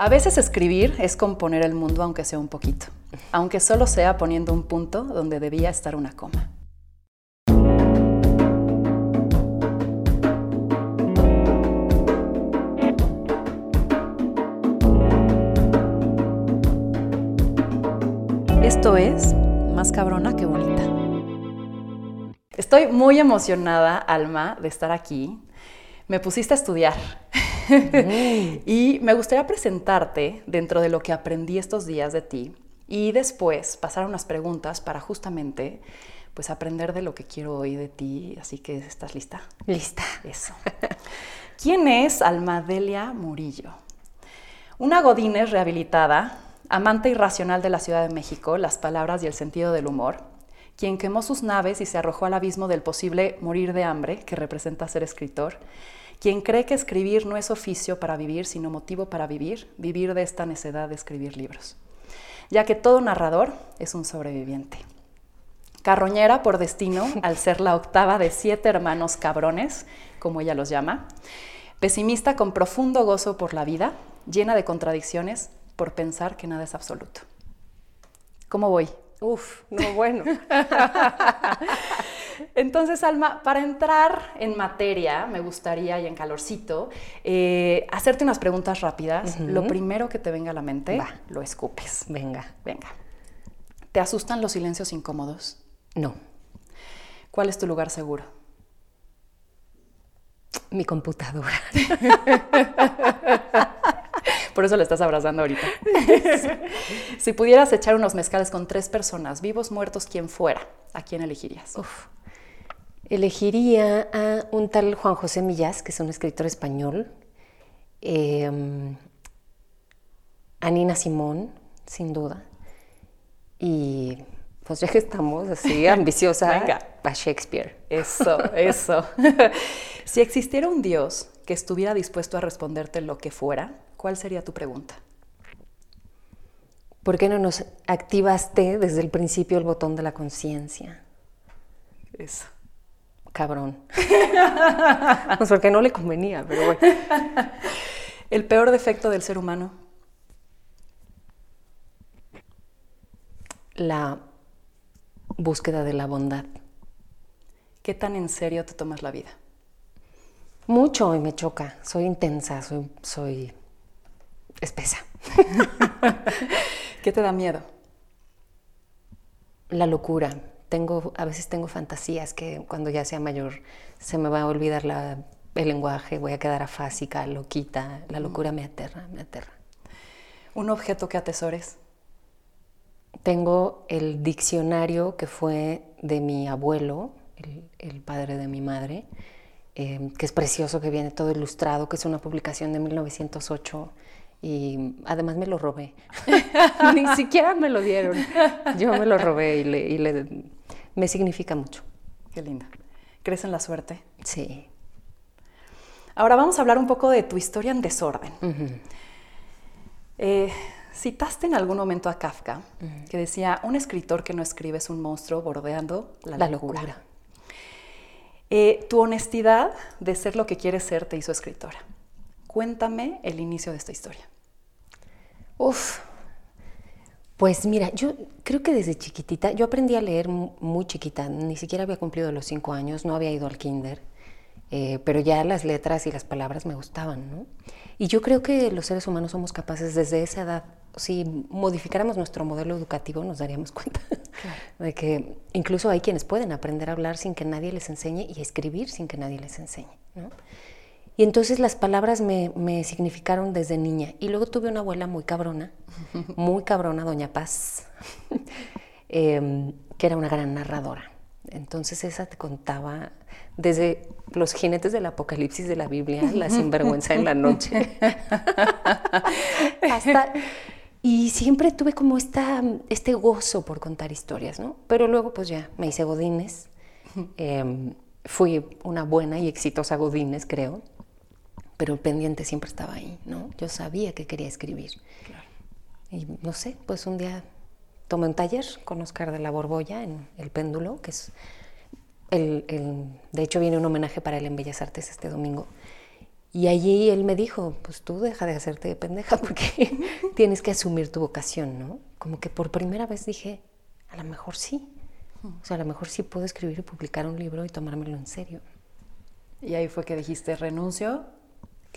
A veces escribir es componer el mundo aunque sea un poquito, aunque solo sea poniendo un punto donde debía estar una coma. Esto es Más cabrona que bonita. Estoy muy emocionada, Alma, de estar aquí. Me pusiste a estudiar y me gustaría presentarte dentro de lo que aprendí estos días de ti y después pasar unas preguntas para justamente pues aprender de lo que quiero hoy de ti. Así que, ¿estás lista? Lista. Eso. ¿Quién es Almadelia Murillo? Una Godínez rehabilitada, amante irracional de la Ciudad de México, las palabras y el sentido del humor, quien quemó sus naves y se arrojó al abismo del posible morir de hambre, que representa ser escritor, quien cree que escribir no es oficio para vivir, sino motivo para vivir, vivir de esta necedad de escribir libros, ya que todo narrador es un sobreviviente. Carroñera por destino, al ser la octava de siete hermanos cabrones, como ella los llama, pesimista con profundo gozo por la vida, llena de contradicciones por pensar que nada es absoluto. ¿Cómo voy? Uf, no bueno. Entonces, Alma, para entrar en materia, me gustaría, y en calorcito, eh, hacerte unas preguntas rápidas. Lo primero que te venga a la mente, lo escupes. Venga. Venga. ¿Te asustan los silencios incómodos? No. ¿Cuál es tu lugar seguro? Mi computadora. Por eso le estás abrazando ahorita. si pudieras echar unos mezcales con tres personas, vivos, muertos, quien fuera, ¿a quién elegirías? Elegiría a un tal Juan José Millás, que es un escritor español, em, a Nina Simón, sin duda, y pues ya que estamos así, ambiciosa, a Shakespeare. Eso, eso. si existiera un Dios que estuviera dispuesto a responderte lo que fuera, ¿cuál sería tu pregunta? ¿Por qué no nos activaste desde el principio el botón de la conciencia? Eso. Cabrón. pues porque no le convenía, pero bueno. El peor defecto del ser humano. La búsqueda de la bondad. ¿Qué tan en serio te tomas la vida? Mucho y me choca. Soy intensa, soy, soy espesa. ¿Qué te da miedo? La locura. Tengo, a veces tengo fantasías que cuando ya sea mayor se me va a olvidar el lenguaje, voy a quedar afásica, loquita. La locura me aterra, me aterra. ¿Un objeto que atesores? Tengo el diccionario que fue de mi abuelo, el padre de mi madre, Em, que es precioso, que viene todo ilustrado, que es una publicación de 1908 y además me lo robé. Ni siquiera me lo dieron. Yo me lo robé y, le, me significa mucho. Qué linda. ¿Crees en la suerte? Sí. Ahora vamos a hablar un poco de tu historia en desorden. Eh, citaste en algún momento a Kafka, que decía, un escritor que no escribe es un monstruo bordeando la, locura. Eh, tu honestidad de ser lo que quieres ser te hizo escritora. Cuéntame el inicio de esta historia. Uf, pues mira, yo creo que desde chiquitita, yo aprendí a leer muy chiquita, ni siquiera había cumplido los cinco años, no había ido al kinder, eh, pero ya las letras y las palabras me gustaban, ¿no? Y yo creo que los seres humanos somos capaces desde esa edad si modificáramos nuestro modelo educativo nos daríamos cuenta de que incluso hay quienes pueden aprender a hablar sin que nadie les enseñe y escribir sin que nadie les enseñe. Y entonces las palabras me, significaron desde niña. Y luego tuve una abuela muy cabrona, muy cabrona, Doña Paz, em, que era una gran narradora. Entonces esa te contaba desde los jinetes del apocalipsis de la Biblia, la sinvergüenza en la noche, hasta y siempre tuve como esta, este gozo por contar historias, ¿no? Pero luego pues ya me hice Godines. Em, fui una buena y exitosa Godines, creo. Pero el pendiente siempre estaba ahí, ¿no? Yo sabía que quería escribir. Y no sé, pues un día tomé un taller con Oscar de la Borbolla en El Péndulo, que es el, el, de hecho viene un homenaje para él en Bellas Artes este domingo. Y allí él me dijo, pues tú deja de hacerte pendeja porque tienes que asumir tu vocación, ¿no? Como que por primera vez dije, a lo mejor sí. O sea, a lo mejor sí puedo escribir y publicar un libro y tomármelo en serio. Y ahí fue que dijiste, renuncio,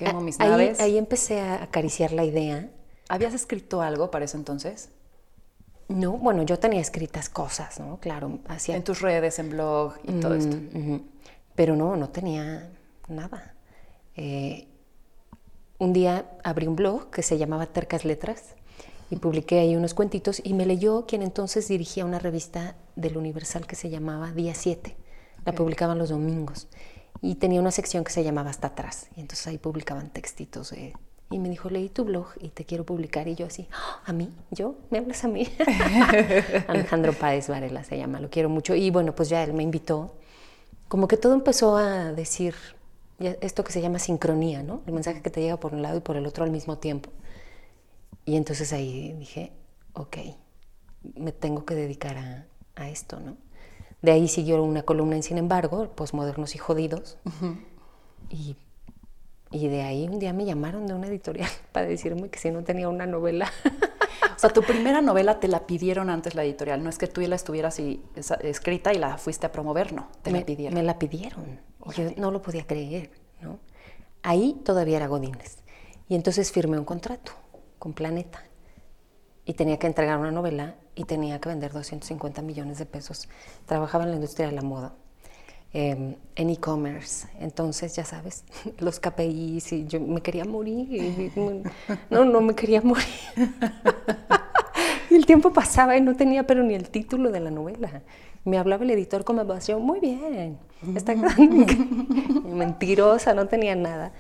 quemo Ah, mis ahí, naves. ahí empecé a acariciar la idea. ¿Habías escrito algo para ese entonces? No, bueno, yo tenía escritas cosas, ¿no? Claro, hacía En tus redes, en blog y todo esto. Mm, ujú. Pero no, no tenía nada. Eh, un día abrí un blog que se llamaba Tercas Letras y publiqué ahí unos cuentitos y me leyó quien entonces dirigía una revista del Universal que se llamaba Día 7. La publicaban los domingos y tenía una sección que se llamaba Hasta atrás y entonces ahí publicaban textitos y me dijo, leí tu blog y te quiero publicar y yo así, "Ah, ¿a mí? ¿Yo? ¿Me hablas a mí? Alejandro Páez Varela se llama, lo quiero mucho y bueno, pues ya él me invitó como que todo empezó a decir esto que se llama sincronía, ¿no? El mensaje que te llega por un lado y por el otro al mismo tiempo. Y entonces ahí dije, ok, me tengo que dedicar a, a esto, ¿no? De ahí siguió una columna en Sin embargo, Postmodernos y Jodidos. y, y de ahí un día me llamaron de una editorial para decirme que si no tenía una novela. O sea, tu primera novela te la pidieron antes la editorial. No es que tú ya la estuvieras y- esa- escrita y la fuiste a promover, no. Te me, la pidieron. me la pidieron. Yo no lo podía creer, ¿no? Ahí todavía era Godínez. Y entonces firmé un contrato con Planeta. Y tenía que entregar una novela y tenía que vender 250 millones de pesos. Trabajaba en la industria de la moda, eh, en e-commerce. Entonces, ya sabes, los KPIs y yo me quería morir. no, no me quería morir. Y el tiempo pasaba y no tenía pero ni el título de la novela. Me hablaba el editor como pasión, muy bien, está quedando increíble". mentirosa, no tenía nada.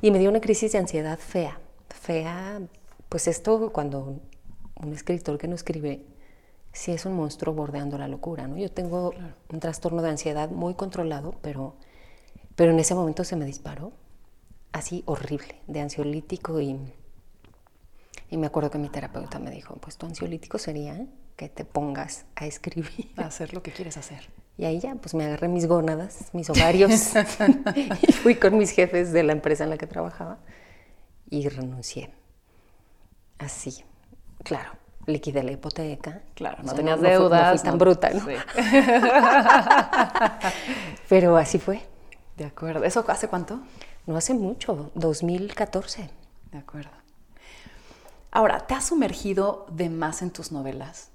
Y me dio una crisis de ansiedad fea, fea, pues esto cuando un escritor que no escribe, sí es un monstruo bordeando la locura, ¿no? Yo tengo un trastorno de ansiedad muy controlado, pero, pero en ese momento se me disparó, así horrible, de ansiolítico y... Y me acuerdo que mi terapeuta me dijo, pues tu ansiolítico sería que te pongas a escribir. A hacer lo que quieres hacer. Y ahí ya, pues me agarré mis gónadas, mis ovarios, y fui con mis jefes de la empresa en la que trabajaba y renuncié. Así, claro, liquidé la hipoteca. Claro, O no sea, tenías no deudas. No fui tan bruta, ¿no? Sí. Pero así fue. De acuerdo. ¿Eso hace cuánto? No hace mucho, 2014. De acuerdo. Ahora, ¿te has sumergido de más en tus novelas?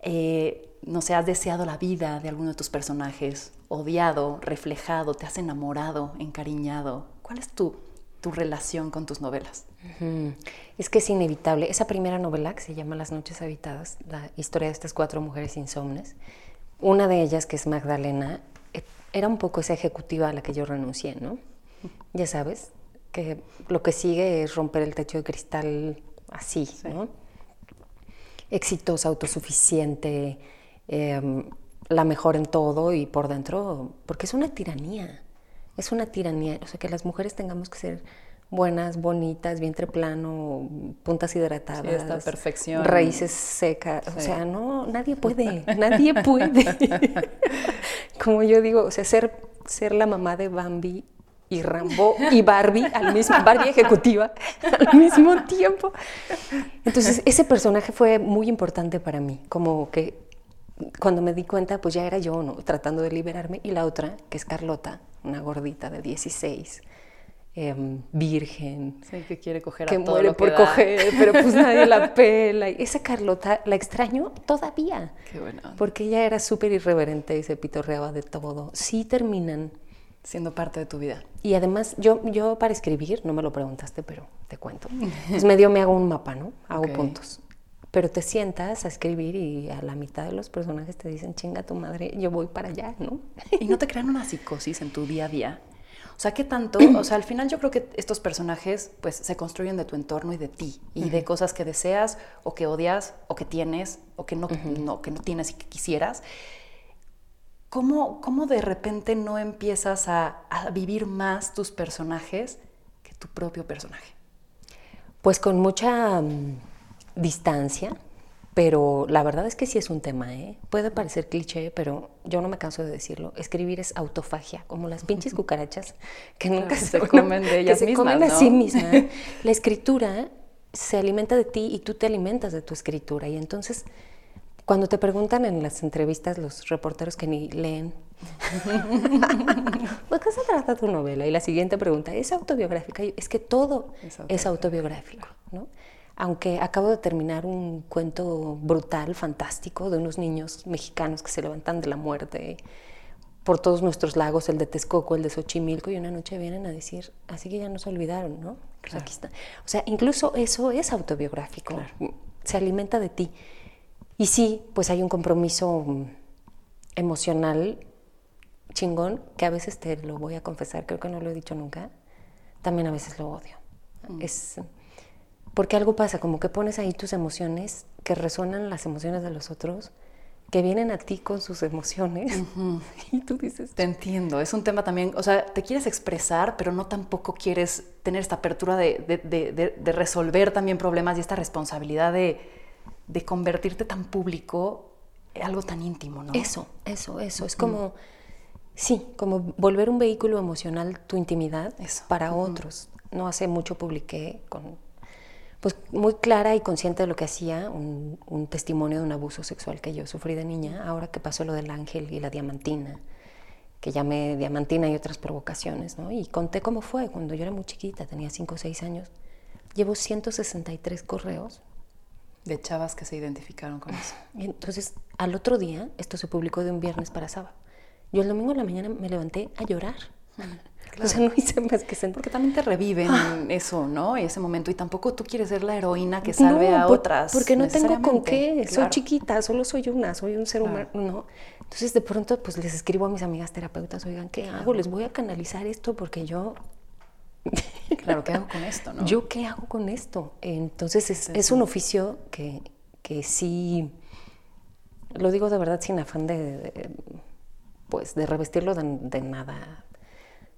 Eh, no sé, has deseado la vida de alguno de tus personajes, odiado, reflejado, te has enamorado, encariñado. ¿Cuál es tu, tu relación con tus novelas? Es que es inevitable. Esa primera novela que se llama Las noches habitadas, la historia de estas cuatro mujeres insomnes, una de ellas, que es Magdalena, eh, era un poco esa ejecutiva a la que yo renuncié, ¿no? Ya sabes, que lo que sigue es romper el techo de cristal así, ¿no? Exitosa, autosuficiente, eh, la mejor en todo y por dentro, porque es una tiranía, es una tiranía, o sea, que las mujeres tengamos que ser buenas, bonitas, vientre plano, puntas hidratadas, Sí, esta perfección. raíces secas, o sea, no, nadie puede, nadie puede. Como yo digo, o sea, ser, ser la mamá de Bambi y Rambo y Barbie al mismo, Barbie ejecutiva al mismo tiempo. Entonces, ese personaje fue muy importante para mí, como que cuando me di cuenta, pues ya era yo, ¿no? Tratando de liberarme. Y la otra, que es Carlota, una gordita de 16, em, virgen, Sí, que quiere coger que a todo muere lo que por da. coger, pero pues nadie la pela. Y esa Carlota la extraño todavía, Qué buena. porque ella era súper irreverente y se pitorreaba de todo. Sí terminan. Siendo parte de tu vida. Y además, yo, yo para escribir, no me lo preguntaste, pero te cuento. Pues medio me hago un mapa, ¿no? Hago Ok. puntos. Pero te sientas a escribir y a la mitad de los personajes te dicen, chinga tu madre, yo voy para allá, ¿no? ¿Y no te crean una psicosis en tu día a día? O sea, ¿qué tanto? O sea, al final yo creo que estos personajes pues se construyen de tu entorno y de ti y de cosas que deseas o que odias o que tienes o que no, no, que no tienes y que quisieras. ¿Cómo, cómo de repente no empiezas a, a vivir más tus personajes que tu propio personaje? Pues con mucha mm, distancia, Pero la verdad es que sí es un tema, ¿eh? Puede parecer cliché, pero yo no me canso de decirlo. Escribir es autofagia, como las pinches cucarachas que nunca se, comen de ellas que se comen a sí mismas. La escritura se alimenta de ti y tú te alimentas de tu escritura. Y entonces, cuando te preguntan en las entrevistas los reporteros que ni leen, ¿de qué se trata tu novela? Y la siguiente pregunta, ¿es autobiográfica? Es que todo es autobiográfico, ¿no? Aunque acabo de terminar un cuento brutal, fantástico, de unos niños mexicanos que se levantan de la muerte por todos nuestros lagos, el de Texcoco, el de Xochimilco, y una noche vienen a decir, así que ya nos olvidaron, ¿no? Pues aquí está. O sea, incluso eso es autobiográfico, se alimenta de ti. Y sí, pues hay un compromiso emocional chingón, que a veces te lo voy a confesar, creo que no lo he dicho nunca, también a veces lo odio. Mm. Es porque algo pasa, como que pones ahí tus emociones, que resuenan las emociones de los otros, que vienen a ti con sus emociones. Y tú dices... Te entiendo, es un tema también, o sea, te quieres expresar, pero no tampoco quieres tener esta apertura de, resolver también problemas y esta responsabilidad de, convertirte tan público en algo tan íntimo, ¿no? Eso, eso, eso. Es como, sí, como volver un vehículo emocional tu intimidad para otros. No hace mucho publiqué con pues muy clara y consciente de lo que hacía, un, testimonio de un abuso sexual que yo sufrí de niña, ahora que pasó lo del ángel y la diamantina, que llamé diamantina y otras provocaciones, ¿no? Y conté cómo fue cuando yo era muy chiquita, tenía 5 o 6 años. Llevo 163 correos. De chavas que se identificaron con eso. Y entonces, al otro día, esto se publicó de un viernes para sábado. Yo el domingo en la mañana me levanté a llorar. O sea, no hice más que sentir. Porque también te reviven ah. eso, ¿no? Ese momento. Y tampoco tú quieres ser la heroína que salve a otras. Porque no tengo con qué. Soy chiquita, solo soy una, soy un ser humano. No. Entonces, de pronto, pues les escribo a mis amigas terapeutas, oigan, ¿qué hago? Les voy a canalizar esto porque yo. claro, ¿qué hago con esto? ¿no? ¿Yo qué hago con esto? Entonces, es, es un oficio que, que sí. Lo digo de verdad sin afán de, pues, de revestirlo de nada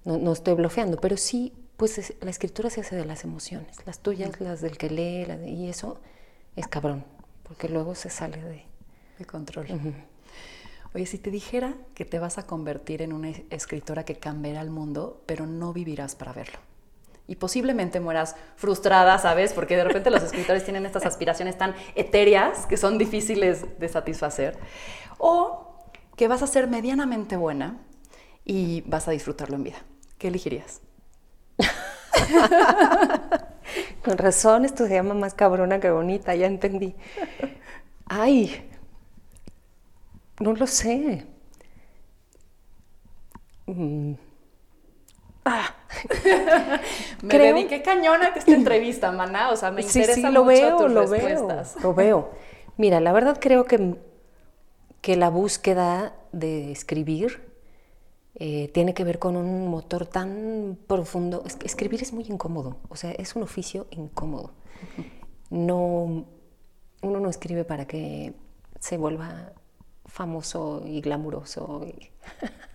no, estoy bloqueando, pero sí, pues la escritura se hace de las emociones, las tuyas, las del que lee, y eso es cabrón, porque luego se sale de, de control. Oye, si te dijera que te vas a convertir en una escritora que cambiará el mundo, pero no vivirás para verlo. Y posiblemente mueras frustrada, ¿sabes? Porque de repente los escritores tienen estas aspiraciones tan etéreas que son difíciles de satisfacer. O que vas a ser medianamente buena y vas a disfrutarlo en vida. ¿Qué elegirías? Con razón, esto se llama más cabrona que bonita, ya entendí. Ay, no lo sé. Mm. Ah. me Creo... dediqué cañona a esta entrevista, maná. O sea, me interesa sí, sí, lo veo, lo Veo, lo veo. Mira, la verdad creo que, que la búsqueda de escribir eh, tiene que ver con un motor tan profundo. escribir es muy incómodo, o sea, es un oficio incómodo. No, uno no escribe para que se vuelva famoso y glamuroso.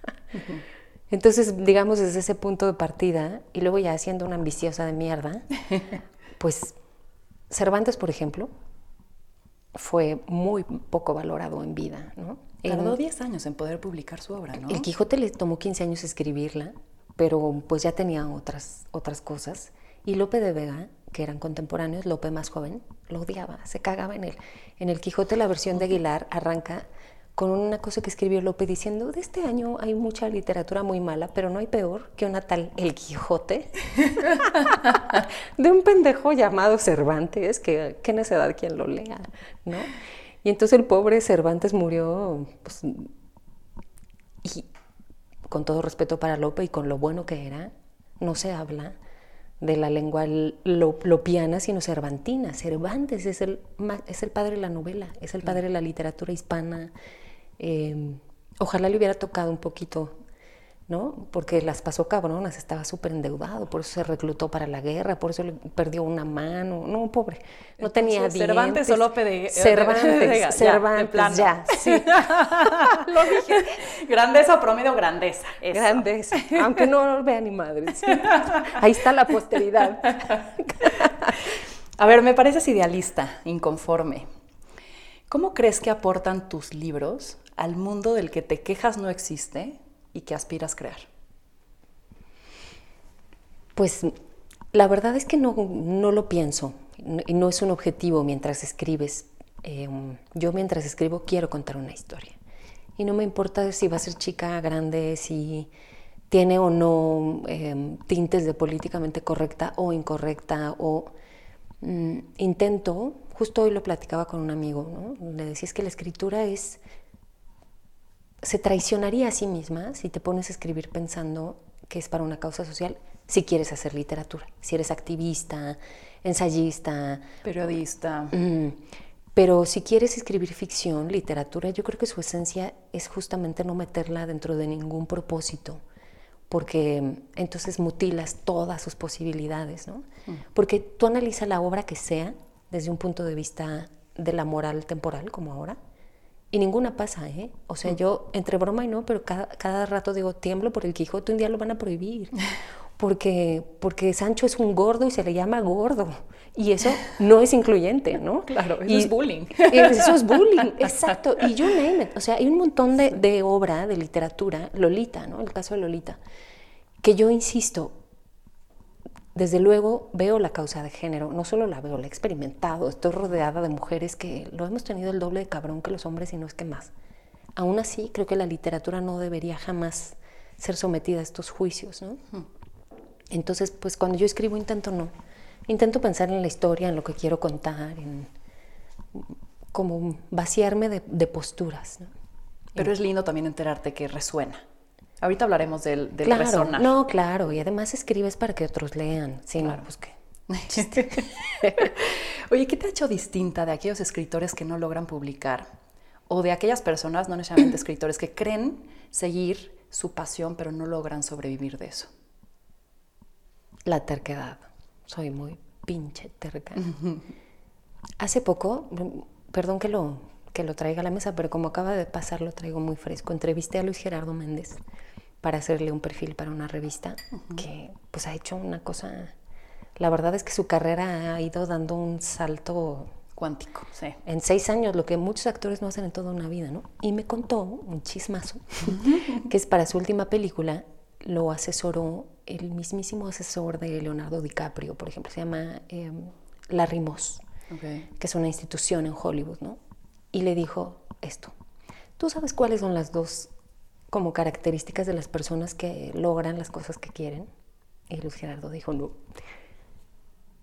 Entonces, digamos, desde ese punto de partida, y luego ya siendo una ambiciosa de mierda, pues Cervantes, por ejemplo, fue muy poco valorado en vida, ¿no? Tardó 10 años en poder publicar su obra, ¿no? El Quijote le tomó 15 años escribirla, pero pues ya tenía otras, otras cosas. Y Lope de Vega, que eran contemporáneos, Lope más joven, lo odiaba, se cagaba en él. En el Quijote la versión de Aguilar arranca con una cosa que escribió Lope diciendo, de este año hay mucha literatura muy mala, pero no hay peor que una tal El Quijote, de un pendejo llamado Cervantes, que qué necedad quien lo lea, ¿no? Y entonces el pobre Cervantes murió, pues, y con todo respeto para Lope y con lo bueno que era, no se habla de la lengua lopiana, sino cervantina. Cervantes es el, es el padre de la novela, es el padre de la literatura hispana. Eh, ojalá le hubiera tocado un poquito ¿no? Porque las pasó cabronas, estaba súper endeudado, por eso se reclutó para la guerra, por eso le perdió una mano, no, pobre, no tenía dientes. Cervantes o Lope de Cervantes, Cervantes, ya, sí. Lo dije. Grandeza, promedio, grandeza. Grandeza, aunque no vea ni madre. Ahí está la posteridad. A ver, me pareces idealista, inconforme. ¿Cómo crees que aportan tus libros al mundo del que te quejas no existe y que aspiras crear? Pues la verdad es que no, lo pienso y no es un objetivo mientras escribes. Em, yo mientras escribo quiero contar una historia y no me importa si va a ser chica, grande, si tiene o no em, tintes de políticamente correcta o incorrecta o mm, intento, justo hoy lo platicaba con un amigo, le decía que la escritura es, se traicionaría a sí misma si te pones a escribir pensando que es para una causa social si quieres hacer literatura, si eres activista, ensayista, periodista. Mm, pero si quieres escribir ficción, literatura, yo creo que su esencia es justamente no meterla dentro de ningún propósito, porque entonces mutilas todas sus posibilidades, ¿no? Mm. Porque tú analizas la obra que sea desde un punto de vista de la moral temporal, como ahora, y ninguna pasa, ¿eh? O sea, mm. yo entre broma y no, pero cada, cada rato digo, tiemblo por el Quijote, un día lo van a prohibir. porque, porque Sancho es un gordo y se le llama gordo. Y eso no es incluyente, ¿no? Claro, eso es bullying. Eso es bullying, exacto. Y yo name it. O sea, hay un montón de, de, obra, de literatura, Lolita, ¿no? El caso de Lolita, que yo insisto, desde luego veo la causa de género, no solo la veo, la he experimentado, estoy rodeada de mujeres que lo hemos tenido el doble de cabrón que los hombres y no es que más. Aún así, creo que la literatura no debería jamás ser sometida a estos juicios, ¿no? Entonces, pues cuando yo escribo intento no. Intento pensar en la historia, en lo que quiero contar, en como vaciarme de, posturas. Pero es lindo también enterarte que resuena. Ahorita hablaremos del, del claro, resonar. No, claro, y además escribes para que otros lean. Sí, claro. no, pues qué. Oye, ¿qué te ha hecho distinta de aquellos escritores que no logran publicar? O de aquellas personas, no necesariamente escritores, que creen seguir su pasión pero no logran sobrevivir de eso. La terquedad. Soy muy pinche terca. Hace poco, perdón que lo, que lo traiga a la mesa, pero como acaba de pasar lo traigo muy fresco. Entrevisté a Luis Gerardo Méndez para hacerle un perfil para una revista que pues ha hecho una cosa... La verdad es que su carrera ha ido dando un salto cuántico, sí. En seis años, lo que muchos actores no hacen en toda una vida, ¿no? Y me contó un chismazo, que es para su última película, lo asesoró el mismísimo asesor de Leonardo DiCaprio, por ejemplo, se llama eh, Larry Moss, que es una institución en Hollywood, ¿no? Y le dijo esto, ¿tú sabes cuáles son las dos como características de las personas que logran las cosas que quieren? Y Luis Gerardo dijo, no.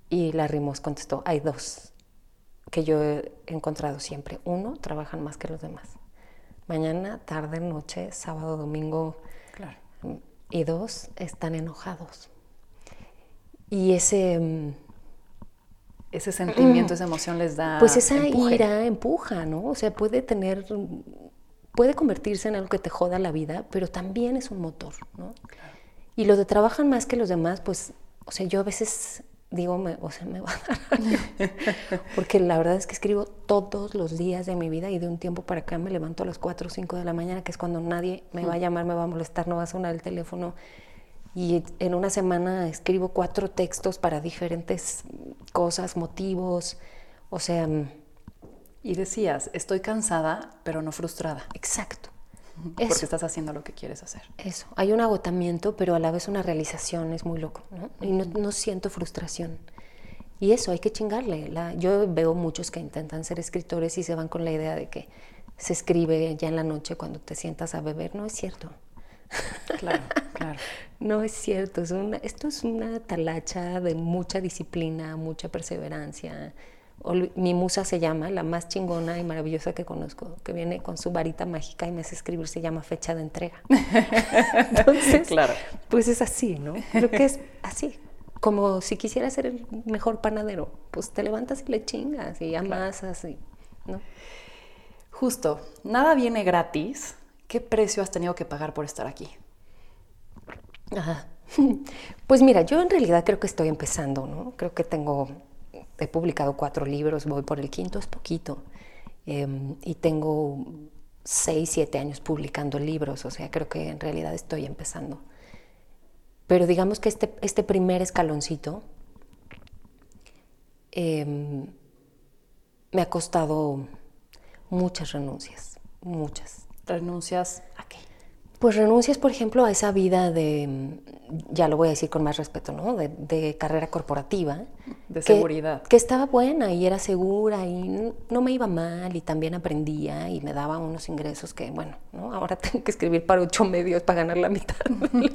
Y Larry Moss contestó, hay dos que yo he encontrado siempre. Uno, trabajan más que los demás. Mañana, tarde, noche, sábado, domingo. Claro y dos, están enojados. Y ese... Mm, ese sentimiento, esa emoción les da... Pues esa ira empuja, ¿no? O sea, puede tener... Puede convertirse en algo que te joda la vida, pero también es un motor, ¿no? Y los de trabajan más que los demás, pues, o sea, yo a veces digo, me, o sea, me va a dar Porque la verdad es que escribo todos los días de mi vida y de un tiempo para acá me levanto a las 4 o 5 de la mañana, que es cuando nadie me va a llamar, me va a molestar, no va a sonar el teléfono. Y en una semana escribo cuatro textos para diferentes cosas, motivos, o sea... Y decías, estoy cansada, pero no frustrada. Exacto. Porque estás haciendo lo que quieres hacer. Eso. Hay un agotamiento, pero a la vez una realización, es muy loco, ¿no? Y no, siento frustración. Y eso, hay que chingarle. La, yo veo muchos que intentan ser escritores y se van con la idea de que se escribe ya en la noche cuando te sientas a beber. No es cierto. Claro, claro. no es cierto. Es una, esto es una talacha de mucha disciplina, mucha perseverancia, mi musa se llama, la más chingona y maravillosa que conozco, que viene con su varita mágica y me hace escribir, se llama fecha de entrega. Entonces, claro. pues es así, ¿no? Creo que es así. Como si quisiera ser el mejor panadero, pues te levantas y le chingas y amasas, y, ¿no? Justo, nada viene gratis. ¿Qué precio has tenido que pagar por estar aquí? Ajá. Pues mira, yo en realidad creo que estoy empezando, ¿no? Creo que tengo he publicado cuatro libros, voy por el quinto, es poquito. Em, y tengo seis, siete años publicando libros, o sea, creo que en realidad estoy empezando. Pero digamos que este, este primer escaloncito em, me ha costado muchas renuncias, muchas. ¿Renuncias? Pues renuncias, por ejemplo, a esa vida de, ya lo voy a decir con más respeto, ¿no? De, carrera corporativa. De seguridad. Que estaba buena y era segura y no me iba mal y también aprendía y me daba unos ingresos que, bueno, ¿no? Ahora tengo que escribir para ocho medios para ganar la mitad.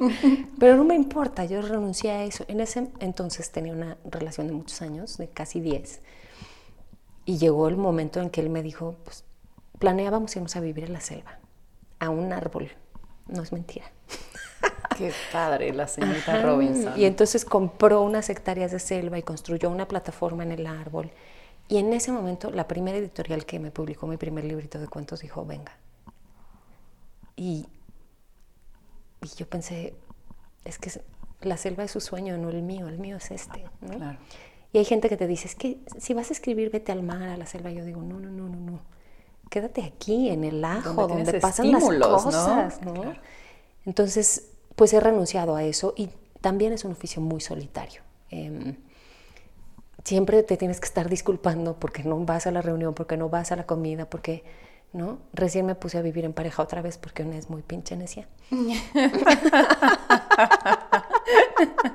Pero no me importa, yo renuncié a eso. En ese entonces tenía una relación de muchos años, de casi diez. Y llegó el momento en que él me dijo, pues planeábamos irnos a vivir en la selva, a un árbol no es mentira. Qué padre, la señorita Robinson. Y entonces compró unas hectáreas de selva y construyó una plataforma en el árbol. Y en ese momento, la primera editorial que me publicó mi primer librito de cuentos dijo, venga. Y, y yo pensé, es que la selva es su sueño, no el mío, el mío es este. Claro. Y hay gente que te dice, es que si vas a escribir, vete al mar, a la selva. Yo digo, no, no, no, no, no quédate aquí en el ajo, donde, pasan las cosas, ¿no? Entonces, pues he renunciado a eso y también es un oficio muy solitario. Em, siempre te tienes que estar disculpando porque no vas a la reunión, porque no vas a la comida, porque, ¿no? Recién me puse a vivir en pareja otra vez porque una es muy pinche necia.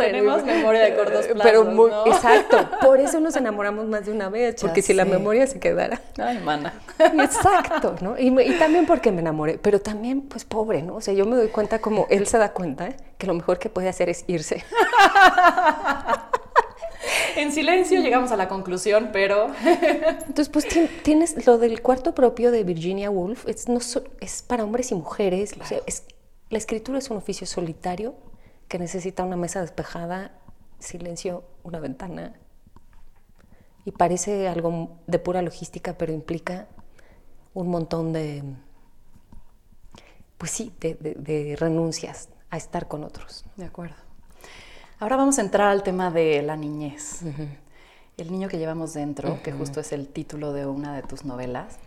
Tenemos memoria de cortos plazos, Pero muy, exacto, por eso nos enamoramos más de una vez, porque si la memoria se quedara. Ay, mana. Exacto, ¿no? Y, también porque me enamoré, pero también, pues, pobre, ¿no? O sea, yo me doy cuenta como él se da cuenta ¿eh? que lo mejor que puede hacer es irse. en silencio llegamos a la conclusión, pero... Entonces, pues tienes lo del cuarto propio de Virginia Woolf, es, no, es para hombres y mujeres, o sea, es, la escritura es un oficio solitario que necesita una mesa despejada, silencio, una ventana. Y parece algo de pura logística, pero implica un montón de, pues sí, de, renuncias a estar con otros. De acuerdo. Ahora vamos a entrar al tema de la niñez. El niño que llevamos dentro, que justo es el título de una de tus novelas,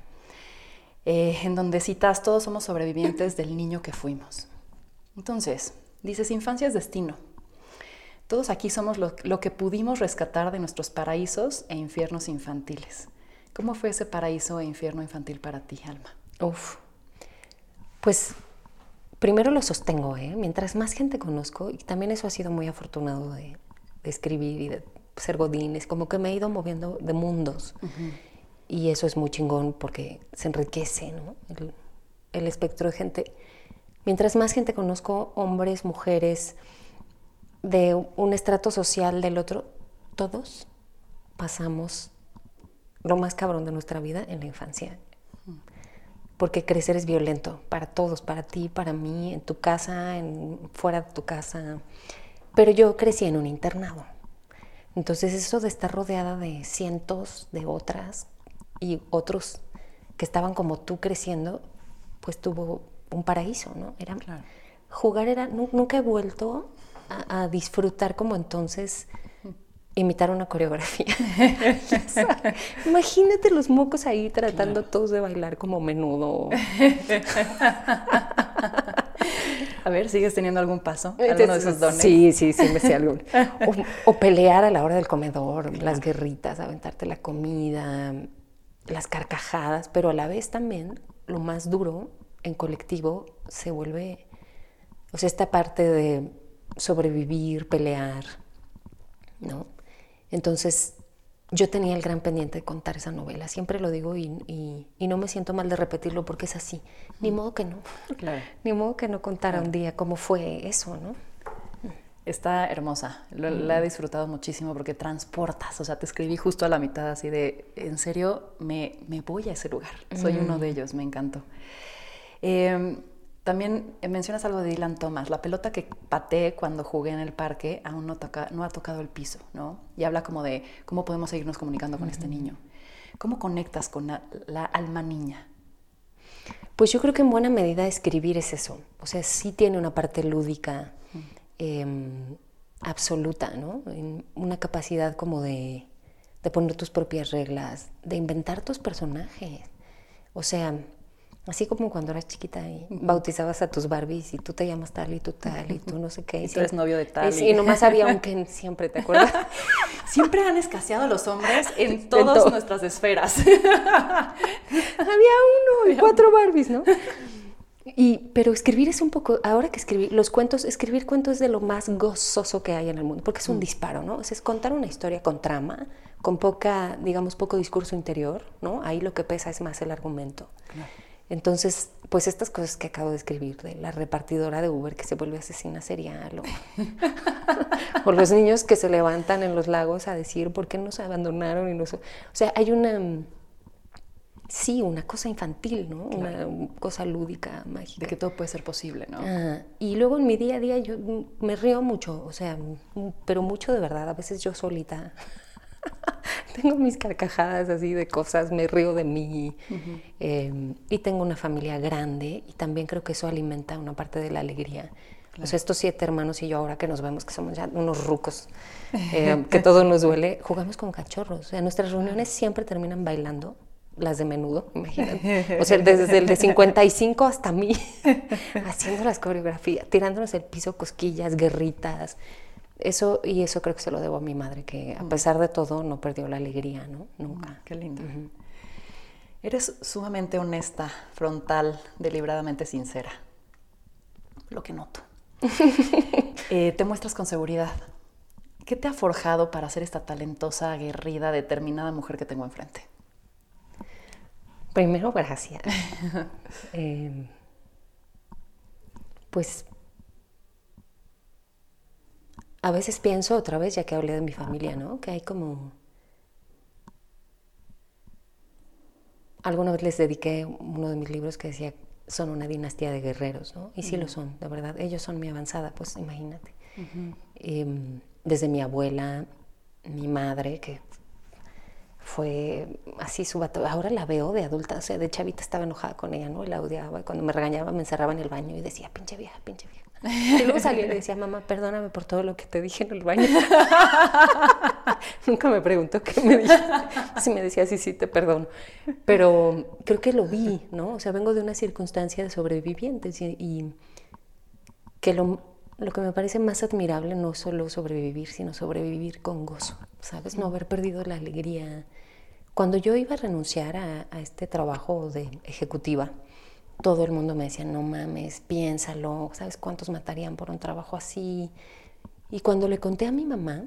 eh, en donde citas, todos somos sobrevivientes del niño que fuimos. Entonces, Dices, infancia es destino. Todos aquí somos lo, que pudimos rescatar de nuestros paraísos e infiernos infantiles. ¿Cómo fue ese paraíso e infierno infantil para ti, Alma? Uf. Pues primero lo sostengo, ¿eh? Mientras más gente conozco, y también eso ha sido muy afortunado de, escribir y de ser godines, como que me he ido moviendo de mundos. Y eso es muy chingón porque se enriquece, ¿no? el espectro de gente Mientras más gente conozco, hombres, mujeres, de un estrato social del otro, todos pasamos lo más cabrón de nuestra vida en la infancia. Porque crecer es violento para todos, para ti, para mí, en tu casa, en, fuera de tu casa. Pero yo crecí en un internado. Entonces eso de estar rodeada de cientos de otras y otros que estaban como tú creciendo, pues tuvo un paraíso, ¿no? Era, Jugar era, nunca he vuelto a, disfrutar como entonces imitar una coreografía. Imagínate los mocos ahí tratando todos de bailar como menudo. A ver, ¿sigues teniendo algún paso? ¿Alguno de esos dones? Sí, sí, sí, me sé algo. O, pelear a la hora del comedor, las guerritas, aventarte la comida, las carcajadas, pero a la vez también lo más duro en colectivo se vuelve, o sea, esta parte de sobrevivir, pelear, ¿no? Entonces, yo tenía el gran pendiente de contar esa novela, siempre lo digo y, no me siento mal de repetirlo porque es así. Ni modo que no. Claro. Ni modo que no contara un día cómo fue eso, ¿no? Está hermosa, la he disfrutado muchísimo porque transportas, o sea, te escribí justo a la mitad así de, en serio, me, voy a ese lugar, soy uno de ellos, me encantó. Em, también mencionas algo de Dylan Thomas, la pelota que pateé cuando jugué en el parque aún no, toca, no ha tocado el piso, ¿no? Y habla como de cómo podemos seguirnos comunicando con este niño. ¿Cómo conectas con la, alma niña? Pues yo creo que en buena medida escribir es eso. O sea, sí tiene una parte lúdica em, absoluta, ¿no? Una capacidad como de, de poner tus propias reglas, de inventar tus personajes. O sea, Así como cuando eras chiquita y bautizabas a tus Barbies y tú te llamas tal y tú tal y tú no sé qué. Y tú eres novio de tal. Y, y nomás había un Ken siempre, ¿te acuerdas? Siempre han escaseado los hombres en todas nuestras esferas. había uno y cuatro Barbies, ¿no? Y, pero escribir es un poco, ahora que escribí, los cuentos, escribir cuentos es de lo más gozoso que hay en el mundo, porque es un disparo, ¿no? O sea, es contar una historia con trama, con poca, digamos, poco discurso interior, ¿no? Ahí lo que pesa es más el argumento. Claro. Entonces, pues estas cosas que acabo de escribir, de la repartidora de Uber que se vuelve asesina serial, o, los niños que se levantan en los lagos a decir por qué nos abandonaron y no O sea, hay una, sí, una cosa infantil, ¿no? Una cosa lúdica, mágica. De que todo puede ser posible, ¿no? Ah, y luego en mi día a día yo me río mucho, o sea, pero mucho de verdad, a veces yo solita. tengo mis carcajadas así de cosas, me río de mí em, y tengo una familia grande y también creo que eso alimenta una parte de la alegría. O sea, estos siete hermanos y yo ahora que nos vemos que somos ya unos rucos, em, que todo nos duele, jugamos con cachorros. O sea, nuestras reuniones siempre terminan bailando, las de menudo, imagínate. O sea, desde el de 55 hasta mí, haciendo las coreografías, tirándonos el piso cosquillas, guerritas, eso, y eso creo que se lo debo a mi madre, que a mm. pesar de todo no perdió la alegría, ¿no? Nunca. Mm, qué lindo. Eres sumamente honesta, frontal, deliberadamente sincera. Lo que noto. Eh, te muestras con seguridad. ¿Qué te ha forjado para ser esta talentosa, aguerrida, determinada mujer que tengo enfrente? Primero, gracias. eh, pues a veces pienso otra vez, ya que hablé de mi familia, ¿no? Que hay como... Alguna vez les dediqué uno de mis libros que decía, son una dinastía de guerreros, ¿no? Y sí lo son, de verdad. Ellos son mi avanzada, pues imagínate. Em, desde mi abuela, mi madre, que fue así su bato. Ahora la veo de adulta, o sea, de chavita estaba enojada con ella, ¿no? Y la odiaba. Y cuando me regañaba me encerraba en el baño y decía, pinche vieja, pinche vieja. Y luego salía y le decía, mamá, perdóname por todo lo que te dije en el baño. Nunca me preguntó qué me dije. Si me decía, sí, sí, te perdono. Pero creo que lo vi, ¿no? O sea, vengo de una circunstancia de sobrevivientes y, que lo, lo, que me parece más admirable no solo sobrevivir, sino sobrevivir con gozo, ¿sabes? No haber perdido la alegría. Cuando yo iba a renunciar a, a este trabajo de ejecutiva, todo el mundo me decía, no mames, piénsalo, ¿sabes cuántos matarían por un trabajo así? Y cuando le conté a mi mamá,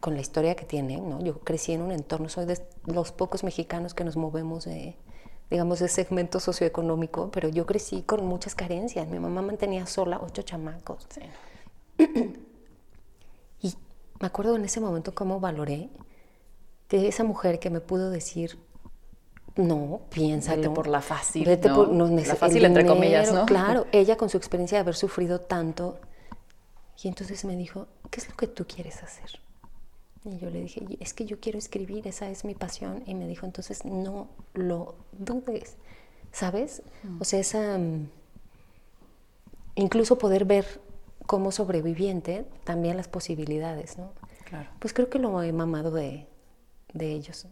con la historia que tiene, ¿no? yo crecí en un entorno, soy de los pocos mexicanos que nos movemos de, digamos, de segmento socioeconómico, pero yo crecí con muchas carencias. Mi mamá mantenía sola ocho chamacos. y me acuerdo en ese momento cómo valoré que esa mujer que me pudo decir, no, piénsalo. Vete por la fácil. Vete por, no, la fácil, entre comillas, ¿no? Claro, ella con su experiencia de haber sufrido tanto. Y entonces me dijo, ¿qué es lo que tú quieres hacer? Y yo le dije, es que yo quiero escribir, esa es mi pasión. Y me dijo, entonces no lo dudes, ¿sabes? Mm. O sea, esa. Mm, incluso poder ver como sobreviviente también las posibilidades, ¿no? Claro. Pues creo que lo he mamado de, de ellos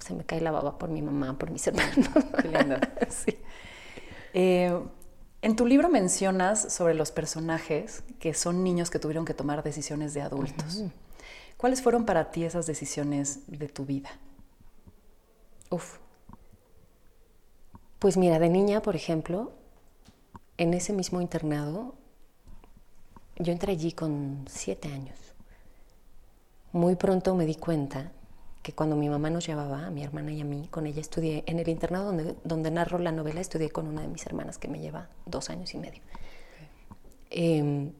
se me cae la baba por mi mamá, por mis hermanos. Qué lindo. sí. Eh, en tu libro mencionas sobre los personajes que son niños que tuvieron que tomar decisiones de adultos. ¿Cuáles fueron para ti esas decisiones de tu vida? Uf. Pues mira, de niña, por ejemplo, en ese mismo internado, yo entré allí con siete años. Muy pronto me di cuenta que cuando mi mamá nos llevaba, a mi hermana y a mí, con ella estudié en el internado donde, donde narro la novela, estudié con una de mis hermanas que me lleva dos años y medio. Em,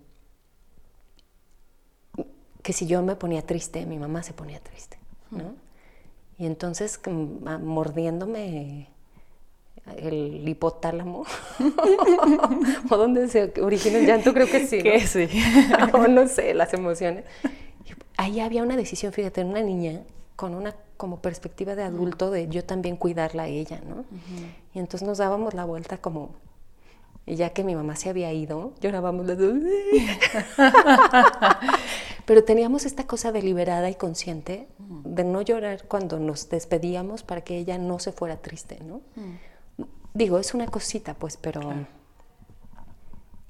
que si yo me ponía triste, mi mamá se ponía triste, ¿no? Y entonces, mordiéndome el hipotálamo, o donde se origina el llanto, creo que sí. Que sí. o no sé, las emociones. Ahí había una decisión, fíjate, una niña con una como perspectiva de adulto de yo también cuidarla a ella, ¿no? Y entonces nos dábamos la vuelta como, y ya que mi mamá se había ido, llorábamos las dos. Pero teníamos esta cosa deliberada y consciente de no llorar cuando nos despedíamos para que ella no se fuera triste, ¿no? digo, es una cosita, pues, pero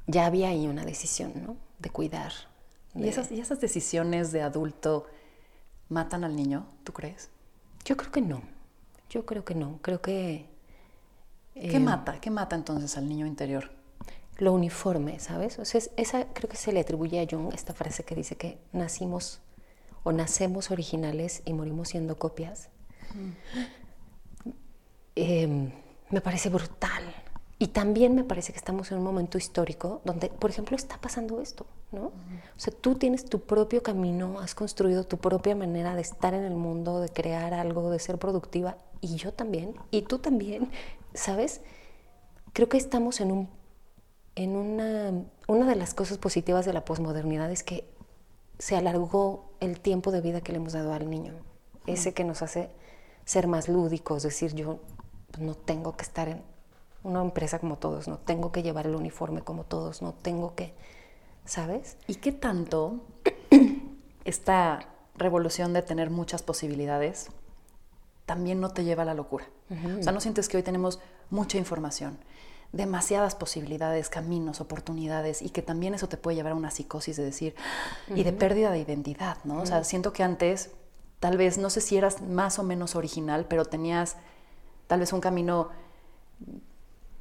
ya había ahí una decisión, ¿no? De cuidar. ¿Y, esas, ¿Y esas decisiones de adulto matan al niño, tú crees? Yo creo que no. Yo creo que no. Creo que... ¿Qué eh, mata? ¿Qué mata entonces al niño interior? Lo uniforme, ¿sabes? O sea, es- esa creo que se le atribuye a Jung esta frase que dice que nacimos o nacemos originales y morimos siendo copias. Eh, me parece brutal. Y también me parece que estamos en un momento histórico donde, por ejemplo, está pasando esto, ¿no? O sea, tú tienes tu propio camino, has construido tu propia manera de estar en el mundo, de crear algo, de ser productiva, y yo también, y tú también, ¿sabes? Creo que estamos en un en una, una de las cosas positivas de la posmodernidad es que se alargó el tiempo de vida que le hemos dado al niño. Ese que nos hace ser más lúdicos, decir yo no tengo que estar en una empresa como todos, no tengo que llevar el uniforme como todos, no tengo que, ¿sabes? ¿Y qué tanto esta revolución de tener muchas posibilidades también no te lleva a la locura? O sea, ¿no sientes que hoy tenemos mucha información, demasiadas posibilidades, caminos, oportunidades, y que también eso te puede llevar a una psicosis de decir, y de pérdida de identidad, ¿no? O sea, siento que antes, tal vez, no sé si eras más o menos original, pero tenías tal vez un camino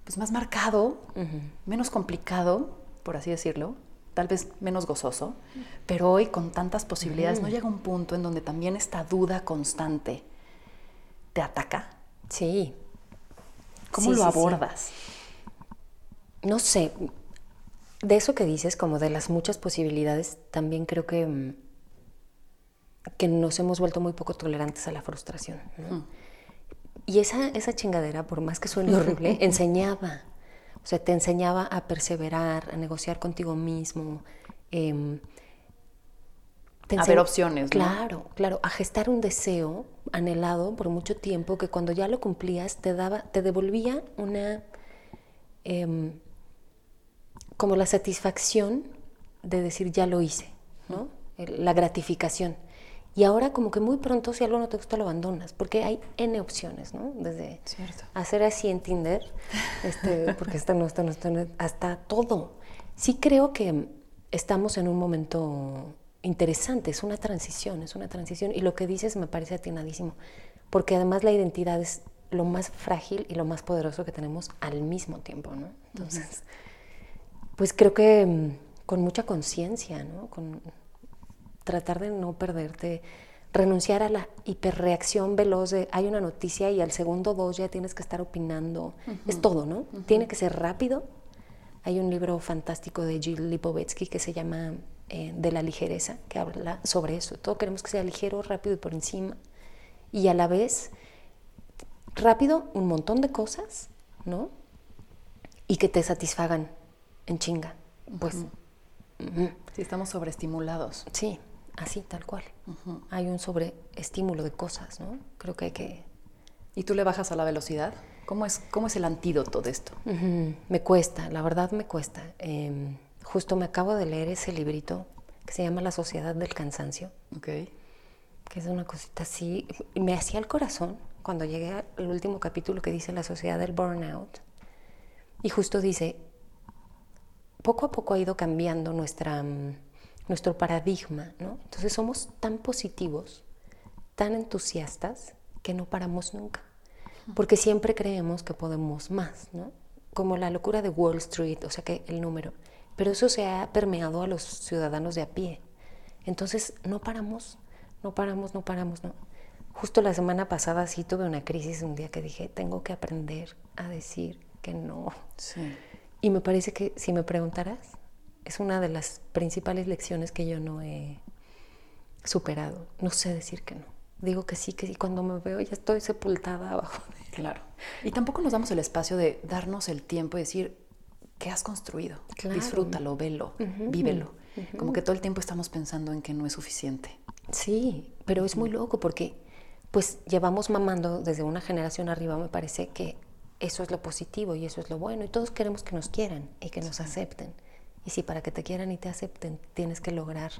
pues más marcado, menos complicado, por así decirlo, tal vez menos gozoso, pero hoy con tantas posibilidades no llega un punto en donde también esta duda constante te ataca. Sí. ¿Cómo Sí, lo sí, sí. abordas? No sé, de eso que dices, como de las muchas posibilidades, también creo que, mm, que nos hemos vuelto muy poco tolerantes a la frustración. ¿no? Y esa, esa chingadera, por más que suene horrible, enseñaba. O sea, te enseñaba a perseverar, a negociar contigo mismo. te A ver opciones, ¿no? Claro, claro, a gestar un deseo anhelado por mucho tiempo que cuando ya lo cumplías te daba, te devolvía una em, como la satisfacción de decir ya lo hice, ¿no? La gratificación. Y ahora como que muy pronto si algo no te gusta lo abandonas, porque hay N opciones, ¿no? Desde Cierto. hacer así en Tinder, este, porque esto no, esto no, esto no, hasta todo. Sí creo que estamos en un momento interesante, es una transición, es una transición. Y lo que dices me parece atinadísimo, porque además la identidad es lo más frágil y lo más poderoso que tenemos al mismo tiempo, ¿no? Entonces, pues creo que mm, con mucha conciencia, ¿no? Con tratar de no perderte, renunciar a la hiperreacción veloz de hay una noticia y al segundo dos ya tienes que estar opinando. Es todo, ¿no? Tiene que ser rápido. Hay un libro fantástico de Jill Lipovetsky que se llama eh, De la ligereza, que habla sobre eso. Todo queremos que sea ligero, rápido y por encima. Y a la vez, rápido, un montón de cosas, ¿no? Y que te satisfagan en chinga. Pues. Sí, estamos sobreestimulados. Sí, así, tal cual. Hay un sobreestímulo de cosas, ¿no? Creo que hay que... ¿Y tú le bajas a la velocidad? ¿Cómo es, cómo es el antídoto de esto? Me cuesta, la verdad me cuesta. Em, justo me acabo de leer ese librito que se llama La Sociedad del Cansancio, Ok. que es una cosita así. Me hacía el corazón cuando llegué al último capítulo que dice La Sociedad del Burnout. Y justo dice, poco a poco ha ido cambiando nuestra, mm, nuestro paradigma, ¿no? Entonces somos tan positivos, tan entusiastas, que no paramos nunca. Porque siempre creemos que podemos más, ¿no? Como la locura de Wall Street, o sea que el número. Pero eso se ha permeado a los ciudadanos de a pie. Entonces no paramos, no paramos, no paramos, no. Justo la semana pasada sí tuve una crisis un día que dije, tengo que aprender a decir que no. Sí. Y me parece que si me preguntaras, es una de las principales lecciones que yo no he superado. No sé decir que no. Digo que sí, que sí. Cuando me veo ya estoy sepultada abajo. de- Claro. Y tampoco nos damos el espacio de darnos el tiempo y decir, ¿qué has construido? Claro. Disfrútalo, velo, vívelo. Como que todo el tiempo estamos pensando en que no es suficiente. Sí, pero es muy loco porque pues llevamos mamando desde una generación arriba, me parece que eso es lo positivo y eso es lo bueno y todos queremos que nos quieran y que nos acepten. Y si para que te quieran y te acepten tienes que lograr,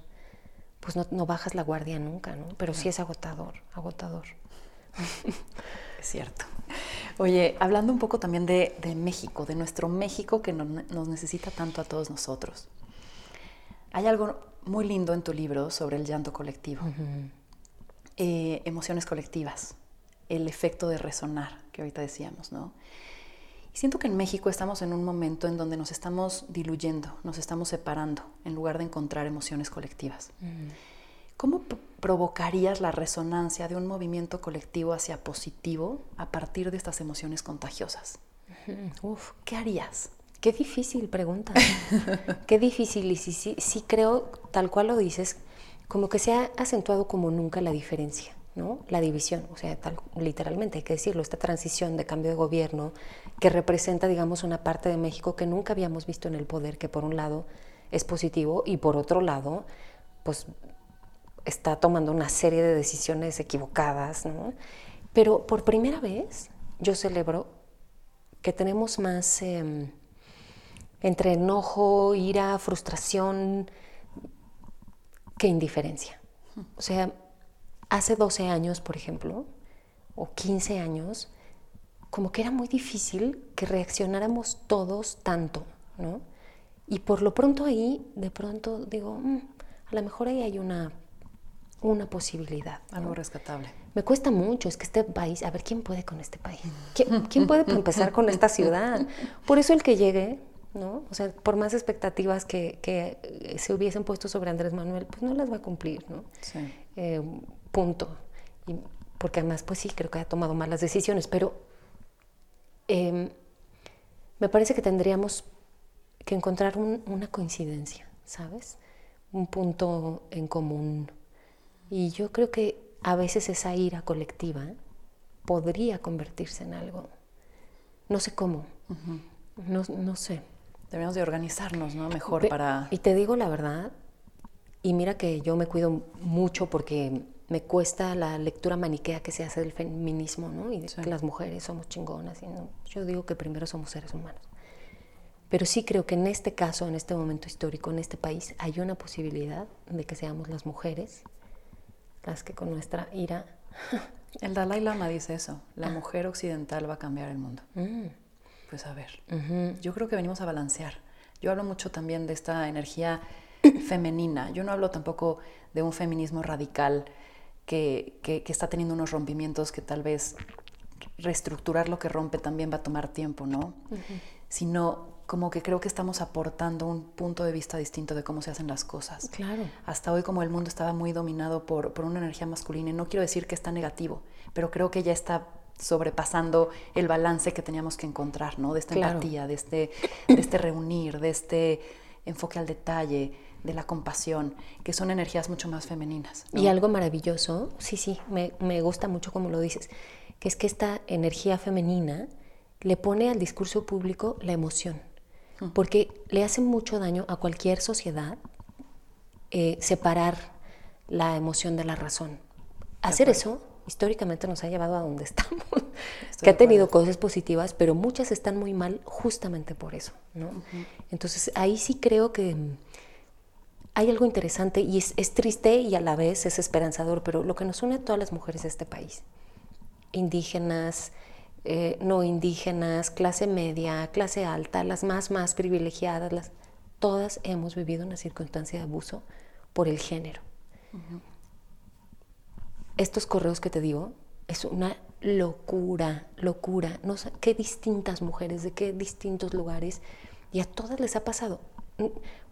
pues no, no bajas la guardia nunca, ¿no? Pero sí es agotador, agotador. Es cierto. Oye, hablando un poco también de, México, de nuestro México que nos necesita tanto a todos nosotros. Hay algo muy lindo en tu libro sobre el llanto colectivo, eh, emociones colectivas, el efecto de resonar, que ahorita decíamos, ¿no? Siento que en México estamos en un momento en donde nos estamos diluyendo, nos estamos separando, en lugar de encontrar emociones colectivas. ¿Cómo provocarías la resonancia de un movimiento colectivo hacia positivo a partir de estas emociones contagiosas? Uf, ¿qué harías? Qué difícil pregunta. Qué difícil. Y sí, sí, sí creo, tal cual lo dices, como que se ha acentuado como nunca la diferencia, ¿no? La división, o sea, literalmente hay que decirlo, esta transición de cambio de gobierno que representa, digamos, una parte de México que nunca habíamos visto en el poder, que por un lado es positivo y por otro lado, pues está tomando una serie de decisiones equivocadas, ¿no? Pero por primera vez yo celebro que tenemos más... Em, entre enojo, ira, frustración, que indiferencia. O sea, hace 12 años, por ejemplo, o 15 años, como que era muy difícil que reaccionáramos todos tanto, ¿no? Y por lo pronto ahí, de pronto digo, mm, a lo mejor ahí hay una, una posibilidad. Algo rescatable. Me cuesta mucho, es que este país, a ver, ¿quién puede con este país? ¿Quién, ¿quién puede empezar con esta ciudad? Por eso el que llegue ¿no? O sea, por más expectativas que, que, se hubiesen puesto sobre Andrés Manuel, pues no las va a cumplir, ¿no? Sí. Eh, punto. Y porque además, pues sí, creo que ha tomado malas decisiones, pero em, me parece que tendríamos que encontrar una coincidencia, ¿sabes? Un punto en común. Y yo creo que a veces esa ira colectiva podría convertirse en algo. No sé cómo. no, no sé. Debemos de organizarnos, ¿no? Mejor para... Y te digo la verdad, y mira que yo me cuido mucho porque me cuesta la lectura maniquea que se hace del feminismo, ¿no? Y de que las mujeres somos chingonas. Y no, yo digo que primero somos seres humanos. Pero sí creo que en este caso, en este momento histórico, en este país, hay una posibilidad de que seamos las mujeres las que con nuestra ira... El Dalai Lama dice eso, la ah. mujer occidental va a cambiar el mundo. Mm. Pues a ver, yo creo que venimos a balancear. Yo hablo mucho también de esta energía femenina. Yo no hablo tampoco de un feminismo radical que, que, está teniendo unos rompimientos que tal vez reestructurar lo que rompe también va a tomar tiempo, ¿no? Sino como que creo que estamos aportando un punto de vista distinto de cómo se hacen las cosas. Claro. Hasta hoy como el mundo estaba muy dominado por, por una energía masculina, y no quiero decir que está negativo, pero creo que ya está sobrepasando el balance que teníamos que encontrar, ¿no? De esta empatía, de este, de este reunir, de este enfoque al detalle, de la compasión, que son energías mucho más femeninas. Y algo maravilloso, sí, sí, me, me, gusta mucho como lo dices, que es que esta energía femenina le pone al discurso público la emoción, porque le hace mucho daño a cualquier sociedad eh, separar la emoción de la razón. Hacer eso históricamente nos ha llevado a donde estamos, que ha tenido cosas positivas, pero muchas están muy mal justamente por eso. ¿no? Entonces ahí sí creo que mm, hay algo interesante y es, triste y a la vez es esperanzador, pero lo que nos une a todas las mujeres de este país, indígenas, eh, no indígenas, clase media, clase alta, las más, más privilegiadas, las, todas hemos vivido una circunstancia de abuso por el género estos correos que te digo es una locura, locura. No sé qué distintas mujeres, de qué distintos lugares, y a todas les ha pasado.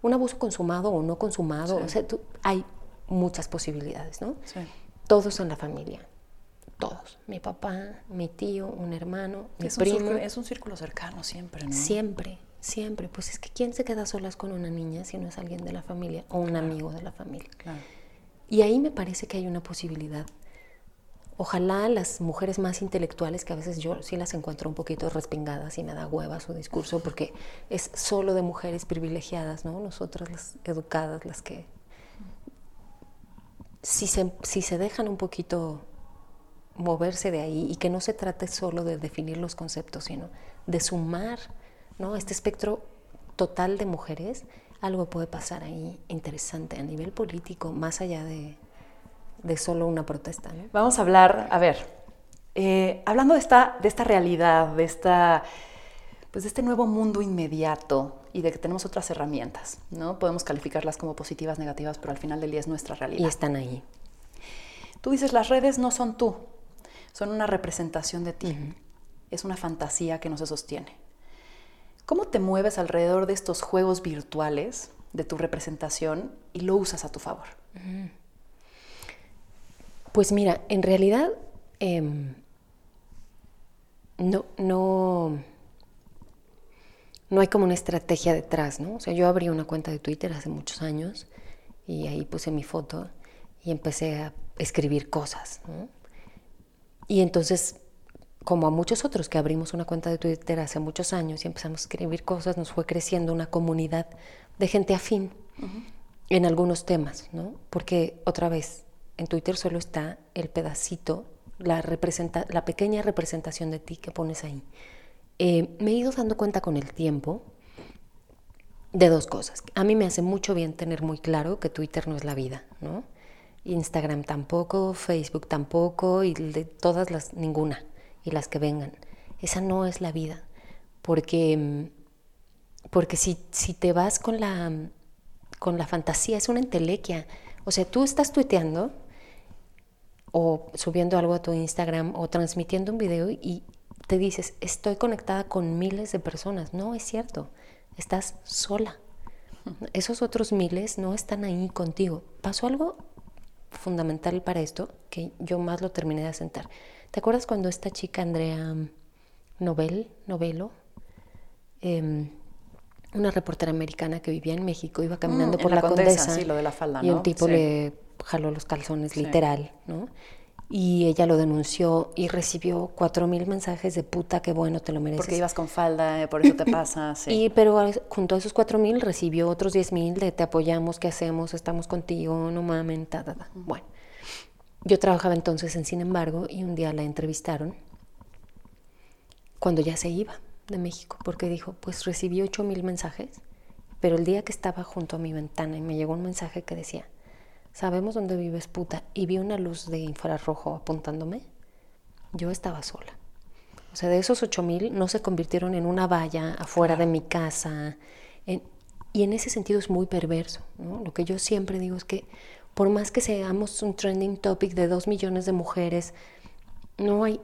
Un abuso consumado o no consumado, o sea, hay muchas posibilidades, ¿no? Sí. Todos en la familia, todos. Mi papá, mi tío, un hermano, mi primo. es un círculo cercano siempre, ¿no? Siempre, siempre. Pues es que ¿quién se queda solas con una niña si no es alguien de la familia o un amigo de la familia? Claro. Y ahí me parece que hay una posibilidad. Ojalá las mujeres más intelectuales, que a veces yo sí las encuentro un poquito respingadas y me da hueva su discurso, porque es solo de mujeres privilegiadas, ¿no? Nosotras las educadas, las que... Si se, si se dejan un poquito moverse de ahí y que no se trate solo de definir los conceptos, sino de sumar ¿no? este espectro total de mujeres, algo puede pasar ahí interesante a nivel político, más allá de, de solo una protesta. Vamos a hablar, a ver, Eh, hablando de esta, de esta realidad, de, esta, pues de este nuevo mundo inmediato y de que tenemos otras herramientas, ¿no? Podemos calificarlas como positivas, negativas, pero al final del día es nuestra realidad. Y están ahí. Tú dices, las redes no son tú, son una representación de ti. Es una fantasía que no se sostiene. ¿Cómo te mueves alrededor de estos juegos virtuales de tu representación y lo usas a tu favor? Pues mira, en realidad em, no, no, no hay como una estrategia detrás, ¿no? O sea, yo abrí una cuenta de Twitter hace muchos años y ahí puse mi foto y empecé a escribir cosas, ¿no? Y entonces, como a muchos otros que abrimos una cuenta de Twitter hace muchos años y empezamos a escribir cosas, nos fue creciendo una comunidad de gente afín en algunos temas, ¿no? Porque otra vez, en Twitter solo está el pedacito la, representa, la pequeña representación de ti que pones ahí. Eh, me he ido dando cuenta con el tiempo de dos cosas. A mí me hace mucho bien tener muy claro que Twitter no es la vida, ¿no? Instagram tampoco, Facebook tampoco y de todas las, ninguna, y las que vengan. Esa no es la vida, porque, porque si, si te vas con la, con la fantasía, es una entelequia. O sea, tú estás tuiteando o subiendo algo a tu Instagram o transmitiendo un video y te dices, estoy conectada con miles de personas. No es cierto, estás sola. Esos otros miles no están ahí contigo. Pasó algo fundamental para esto que yo más lo terminé de asentar. ¿Te acuerdas cuando esta chica Andrea Nobel, Novelo, em, una reportera americana que vivía en México, iba caminando mm, por la, condesa, lo de la falda, y un tipo le jaló los calzones, literal, ¿no? Y ella lo denunció y recibió cuatro mil mensajes de puta, qué bueno, te lo mereces. Porque ibas con falda, eh, por eso te pasa. Sí. Y, pero junto a esos cuatro mil recibió otros diez mil de te apoyamos, qué hacemos, estamos contigo, no mames, ta, ta, ta. Bueno, yo trabajaba entonces en Sin embargo y un día la entrevistaron cuando ya se iba de México, porque dijo, pues recibí ocho mil mensajes, pero el día que estaba junto a mi ventana y me llegó un mensaje que decía, sabemos dónde vives puta, y vi una luz de infrarrojo apuntándome, yo estaba sola. O sea, de esos ocho mil no se convirtieron en una valla afuera de mi casa. y en ese sentido es muy perverso. Lo que yo siempre digo es que por más que seamos un trending topic de dos millones de mujeres, no hay,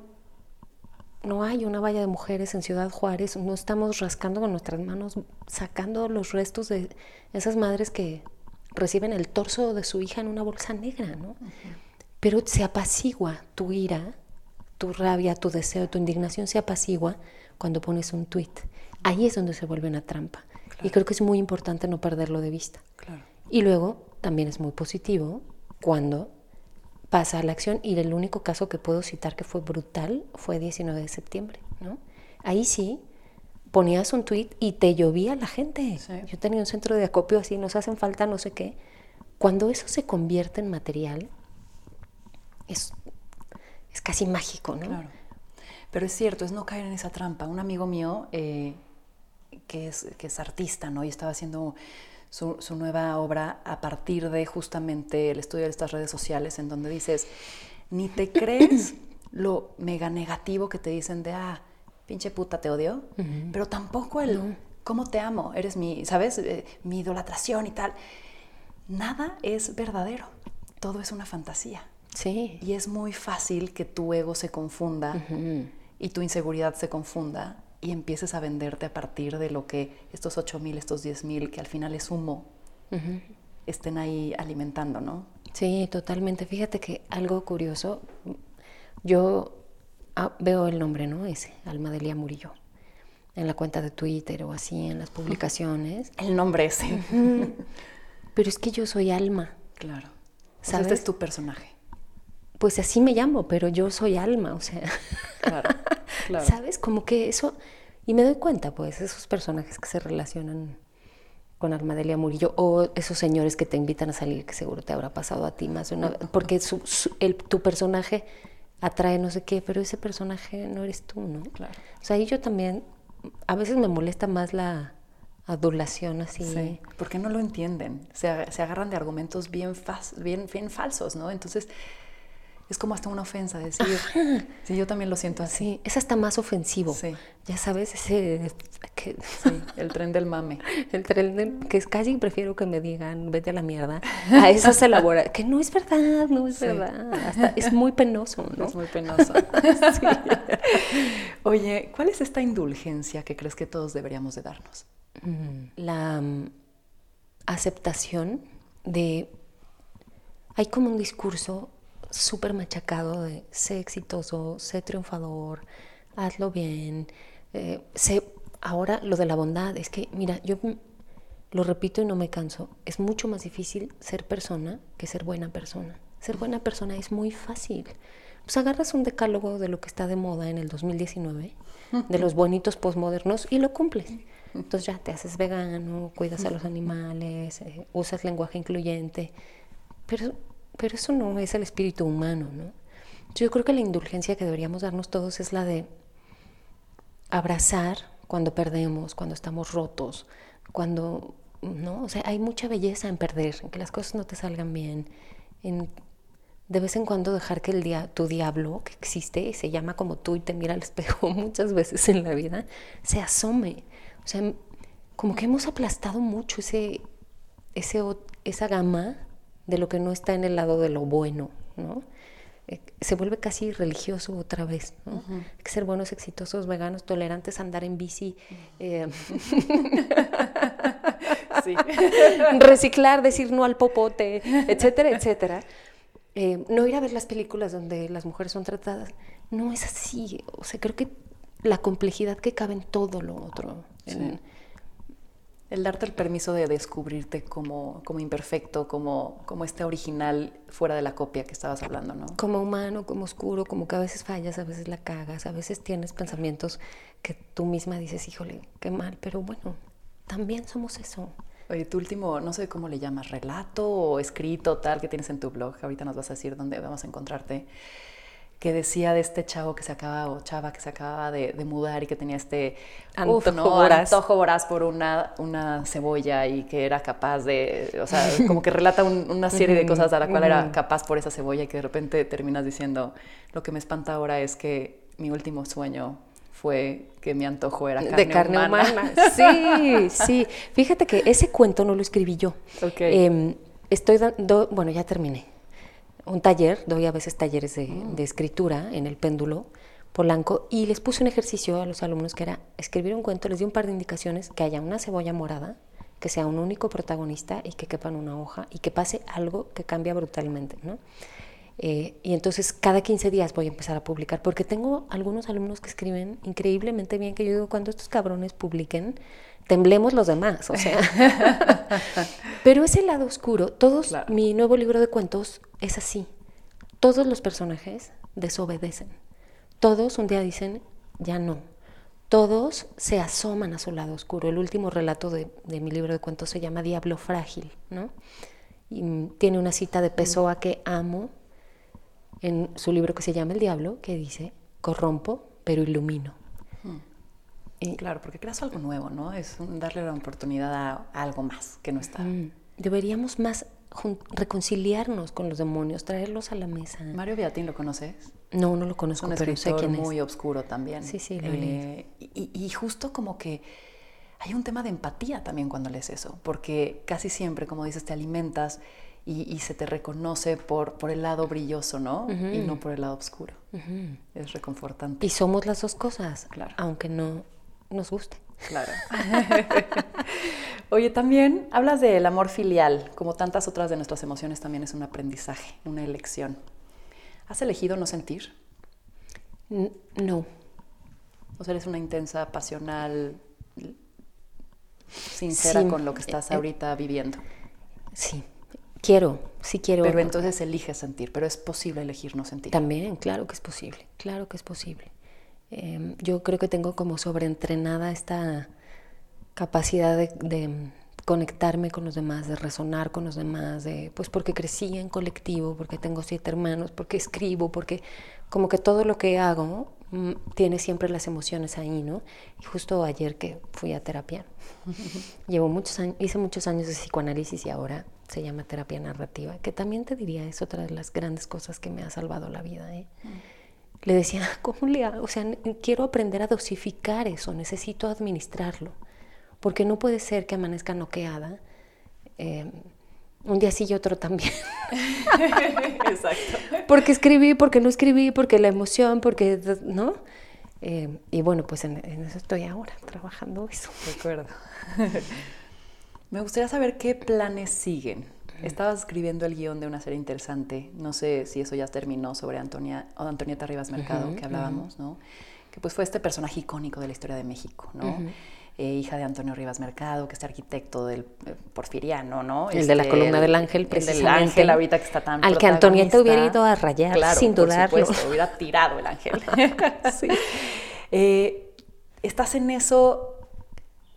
no hay una valla de mujeres en Ciudad Juárez, no estamos rascando con nuestras manos, sacando los restos de esas madres que reciben el torso de su hija en una bolsa negra, ¿no? Pero se apacigua tu ira, tu rabia, tu deseo, tu indignación se apacigua cuando pones un tweet. Ahí es donde se vuelve una trampa. Y creo que es muy importante no perderlo de vista. Y luego también es muy positivo cuando pasa la acción y el único caso que puedo citar que fue brutal fue 19 de septiembre, ¿no? Ahí sí ponías un tweet y te llovía la gente. Yo tenía un centro de acopio así, nos hacen falta no sé qué. Cuando eso se convierte en material, es, es casi mágico, ¿no? Claro. Pero es cierto, es no caer en esa trampa. Un amigo mío eh, que, es, que es artista, ¿no? Y estaba haciendo su, su, nueva obra a partir de justamente el estudio de estas redes sociales, en donde dices, ni te crees lo mega negativo que te dicen de, ah, pinche puta, te odio, pero tampoco el cómo te amo, eres mi, ¿sabes? Eh, mi idolatración y tal. Nada es verdadero, todo es una fantasía. Sí. Y es muy fácil que tu ego se confunda y tu inseguridad se confunda y empieces a venderte a partir de lo que estos 8 mil, estos 10 mil, que al final es humo, estén ahí alimentando, ¿no? Sí, totalmente. Fíjate que algo curioso, yo Ah, veo el nombre, ¿no? Ese, Almadelia Murillo. En la cuenta de Twitter o así, en las publicaciones. El nombre ese. Pero es que yo soy Alma. Claro. ¿Sabes? este es tu personaje. Pues así me llamo, pero yo soy Alma, o sea. Claro, claro. ¿Sabes? Como que eso. Y me doy cuenta, pues, esos personajes que se relacionan con Almadelia Murillo o esos señores que te invitan a salir, que seguro te habrá pasado a ti más de una vez. Porque el, tu personaje atrae no sé qué, pero ese personaje no eres tú, ¿no? Claro. O sea, ahí yo también, a veces me molesta más la adulación así. Sí, porque no lo entienden, se, se agarran de argumentos bien, bien, bien falsos, ¿no? Entonces, es como hasta una ofensa decir, sí, yo también lo siento así. Sí, es hasta más ofensivo. Sí. Ya sabes, ese... Que, sí, el tren del mame. El tren del... Que es casi prefiero que me digan, vete a la mierda, a esas elaboraciones. Que no es verdad, no es verdad. Hasta es muy penoso, ¿no? Es muy penoso. sí. Oye, ¿cuál es esta indulgencia que crees que todos deberíamos de darnos? Mm, la um, aceptación de... Hay como un discurso súper machacado de sé exitoso, sé triunfador, hazlo bien. Eh, sé, ahora lo de la bondad, es que, mira, yo lo repito y no me canso, es mucho más difícil ser persona que ser buena persona. Ser buena persona es muy fácil. Pues agarras un decálogo de lo que está de moda en el 2019, de los bonitos postmodernos, y lo cumples. Entonces ya te haces vegano, cuidas a los animales, eh, usas lenguaje incluyente. Pero pero eso no es el espíritu humano, ¿no? Yo creo que la indulgencia que deberíamos darnos todos es la de abrazar cuando perdemos, cuando estamos rotos, cuando, ¿no? O sea, hay mucha belleza en perder, en que las cosas no te salgan bien, en de vez en cuando dejar que el tu diablo, que existe y se llama como tú y te mira al espejo muchas veces en la vida, se asome. O sea, como que hemos aplastado mucho ese, ese, esa gama de lo que no está en el lado de lo bueno, ¿no? Eh, se vuelve casi religioso otra vez, ¿no? Hay que ser buenos, exitosos, veganos, tolerantes, andar en bici, eh, reciclar, decir no al popote, etcétera, etcétera. Eh, no ir a ver las películas donde las mujeres son tratadas. No es así. O sea, creo que la complejidad que cabe en todo lo otro. En, el darte el permiso de descubrirte como, como imperfecto, como, como este original fuera de la copia que estabas hablando, ¿no? Como humano, como oscuro, como que a veces fallas, a veces la cagas, a veces tienes pensamientos que tú misma dices, híjole, qué mal, pero bueno, también somos eso. Oye, tu último, no sé cómo le llamas, relato o escrito tal que tienes en tu blog, ahorita nos vas a decir dónde vamos a encontrarte que decía de este chavo que se acaba, o chava que se acababa de, mudar y que tenía este antojo, voraz. antojo voraz por una, una cebolla y que era capaz de, o sea, como que relata una serie de cosas a la cual era capaz por esa cebolla y que de repente terminas diciendo, lo que me espanta ahora es que mi último sueño fue que mi antojo era carne de carne humana. Sí, sí. Fíjate que ese cuento no lo escribí yo. Okay. Em, estoy dando, bueno, ya terminé un taller, doy a veces talleres mm. de, escritura en el péndulo Polanco y les puse un ejercicio a los alumnos que era escribir un cuento, les di un par de indicaciones, que haya una cebolla morada, que sea un único protagonista y que quepa en una hoja y que pase algo que cambia brutalmente, ¿no? Eh, y entonces cada 15 días voy a empezar a publicar, porque tengo algunos alumnos que escriben increíblemente bien, que yo digo, cuando estos cabrones publiquen, temblemos los demás, o sea. Pero ese lado oscuro, todos, mi nuevo libro de cuentos es así. Todos los personajes desobedecen. Todos un día dicen, ya no. Todos se asoman a su lado oscuro. El último relato de, mi libro de cuentos se llama Diablo Frágil, ¿no? Y tiene una cita de Pessoa que amo en su libro que se llama El Diablo, que dice, corrompo, pero ilumino. Claro, porque creas algo nuevo, ¿no? Es darle la oportunidad a, algo más que no está. Mm. Deberíamos más reconciliarnos con los demonios, traerlos a la mesa. Mario Beatín, ¿lo conoces? No, no lo conozco, es un pero sé quién es. muy oscuro también. Sí, sí, lo eh, y, y, justo como que hay un tema de empatía también cuando lees eso, porque casi siempre, como dices, te alimentas y, se te reconoce por, por el lado brilloso, ¿no? Y no por el lado oscuro. Es reconfortante. Y somos las dos cosas, claro. aunque no nos guste. Claro. Oye, también hablas del amor filial, como tantas otras de nuestras emociones también es un aprendizaje, una elección. ¿Has elegido no sentir? no. O sea, eres una intensa, pasional, sincera con lo que estás eh, eh, ahorita viviendo. Sí, quiero, sí quiero. Pero entonces eliges sentir, pero es posible elegir no sentir. También, claro que es posible, claro que es posible. Em, yo creo que tengo como sobreentrenada esta capacidad de, conectarme con los demás, de resonar con los demás, de, pues porque crecí en colectivo, porque tengo siete hermanos, porque escribo, porque como que todo lo que hago mm, tiene siempre las emociones ahí, ¿no? Y justo ayer que fui a terapia, llevo muchos años, hice muchos años de psicoanálisis y ahora se llama terapia narrativa, que también te diría es otra de las grandes cosas que me ha salvado la vida. ¿eh? Mm. Le decía, ¿cómo le hago? O sea, quiero aprender a dosificar eso, necesito administrarlo, porque no puede ser que amanezca noqueada. Eh, un día sí y otro también. Exacto. porque escribí, porque no escribí, porque la emoción, porque, ¿no? Eh, y bueno, pues en, eso estoy ahora, trabajando eso. De acuerdo. Me gustaría saber qué planes siguen. Estabas escribiendo el guion de una serie interesante, no sé si eso ya terminó, sobre Antonia, o Antonieta Rivas Mercado, que hablábamos, ¿no? Que pues fue este personaje icónico de la historia de México, ¿no? Eh, hija de Antonio Rivas Mercado, que es arquitecto del eh, porfiriano, ¿no? El de la este, columna del ángel, precisamente. El del ángel ahorita que está tan Al que Antonieta hubiera ido a rayar, sin dudarlo. Por supuesto, hubiera tirado el ángel. sí. Eh, estás en eso,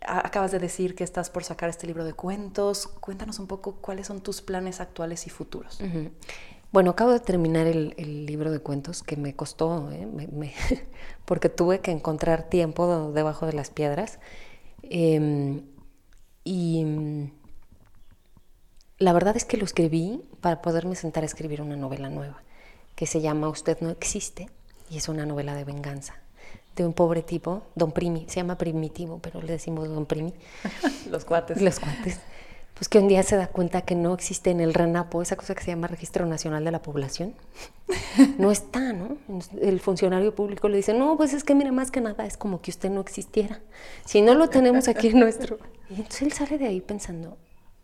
acabas de decir que estás por sacar este libro de cuentos. Cuéntanos un poco cuáles son tus planes actuales y futuros. Bueno, acabo de terminar el, libro de cuentos que me costó, porque tuve que encontrar tiempo debajo de las piedras. Em, y mm, la verdad es que lo escribí para poderme sentar a escribir una novela nueva, que se llama Usted no existe, y es una novela de venganza de un pobre tipo, Don Primi, se llama Primitivo, pero le decimos Don Primi. Los cuates. Los cuates. Pues que un día se da cuenta que no existe en el RENAPO esa cosa que se llama Registro Nacional de la Población. No está, ¿no? El funcionario público le dice, no, pues es que mire, más que nada es como que usted no existiera. Si no lo tenemos aquí en nuestro... Y entonces él sale de ahí pensando,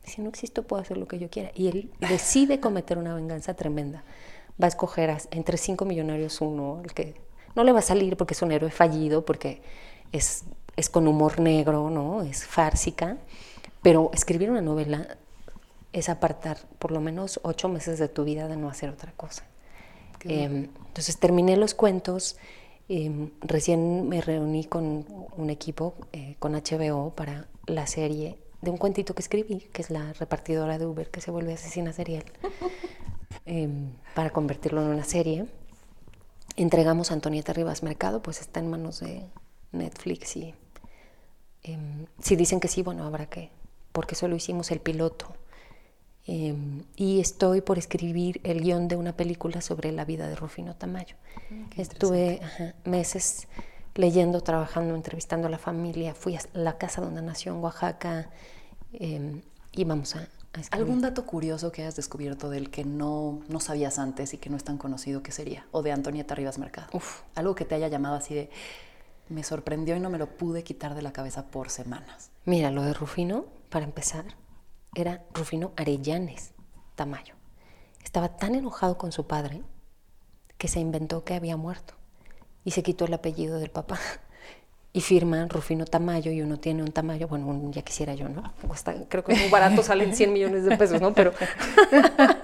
si no existo puedo hacer lo que yo quiera. Y él decide cometer una venganza tremenda. Va a escoger entre cinco millonarios uno, el que no le va a salir porque es un héroe fallido, porque es, es con humor negro, ¿no? Es fársica. Pero escribir una novela es apartar por lo menos ocho meses de tu vida de no hacer otra cosa. Em, entonces terminé los cuentos, em, recién me reuní con un equipo, eh, con HBO, para la serie de un cuentito que escribí, que es la repartidora de Uber que se vuelve asesina serial, em, para convertirlo en una serie. Entregamos a Antonieta Rivas Mercado, pues está en manos de Netflix y si dicen que sí, bueno, habrá que porque solo hicimos el piloto. Em, y estoy por escribir el guion de una película sobre la vida de Rufino Tamayo. Mm, Estuve meses leyendo, trabajando, entrevistando a la familia. Fui a la casa donde nació en Oaxaca eh, y vamos a, ¿Algún dato curioso que hayas descubierto del que no, no sabías antes y que no es tan conocido que sería? O de Antonieta Rivas Mercado. Uf. Algo que te haya llamado así de... Me sorprendió y no me lo pude quitar de la cabeza por semanas. Mira, lo de Rufino para empezar, era Rufino Arellanes Tamayo. Estaba tan enojado con su padre que se inventó que había muerto y se quitó el apellido del papá. Y firma Rufino Tamayo y uno tiene un Tamayo, bueno, ya quisiera yo, ¿no? creo que es muy barato, salen 100 millones de pesos, ¿no? Pero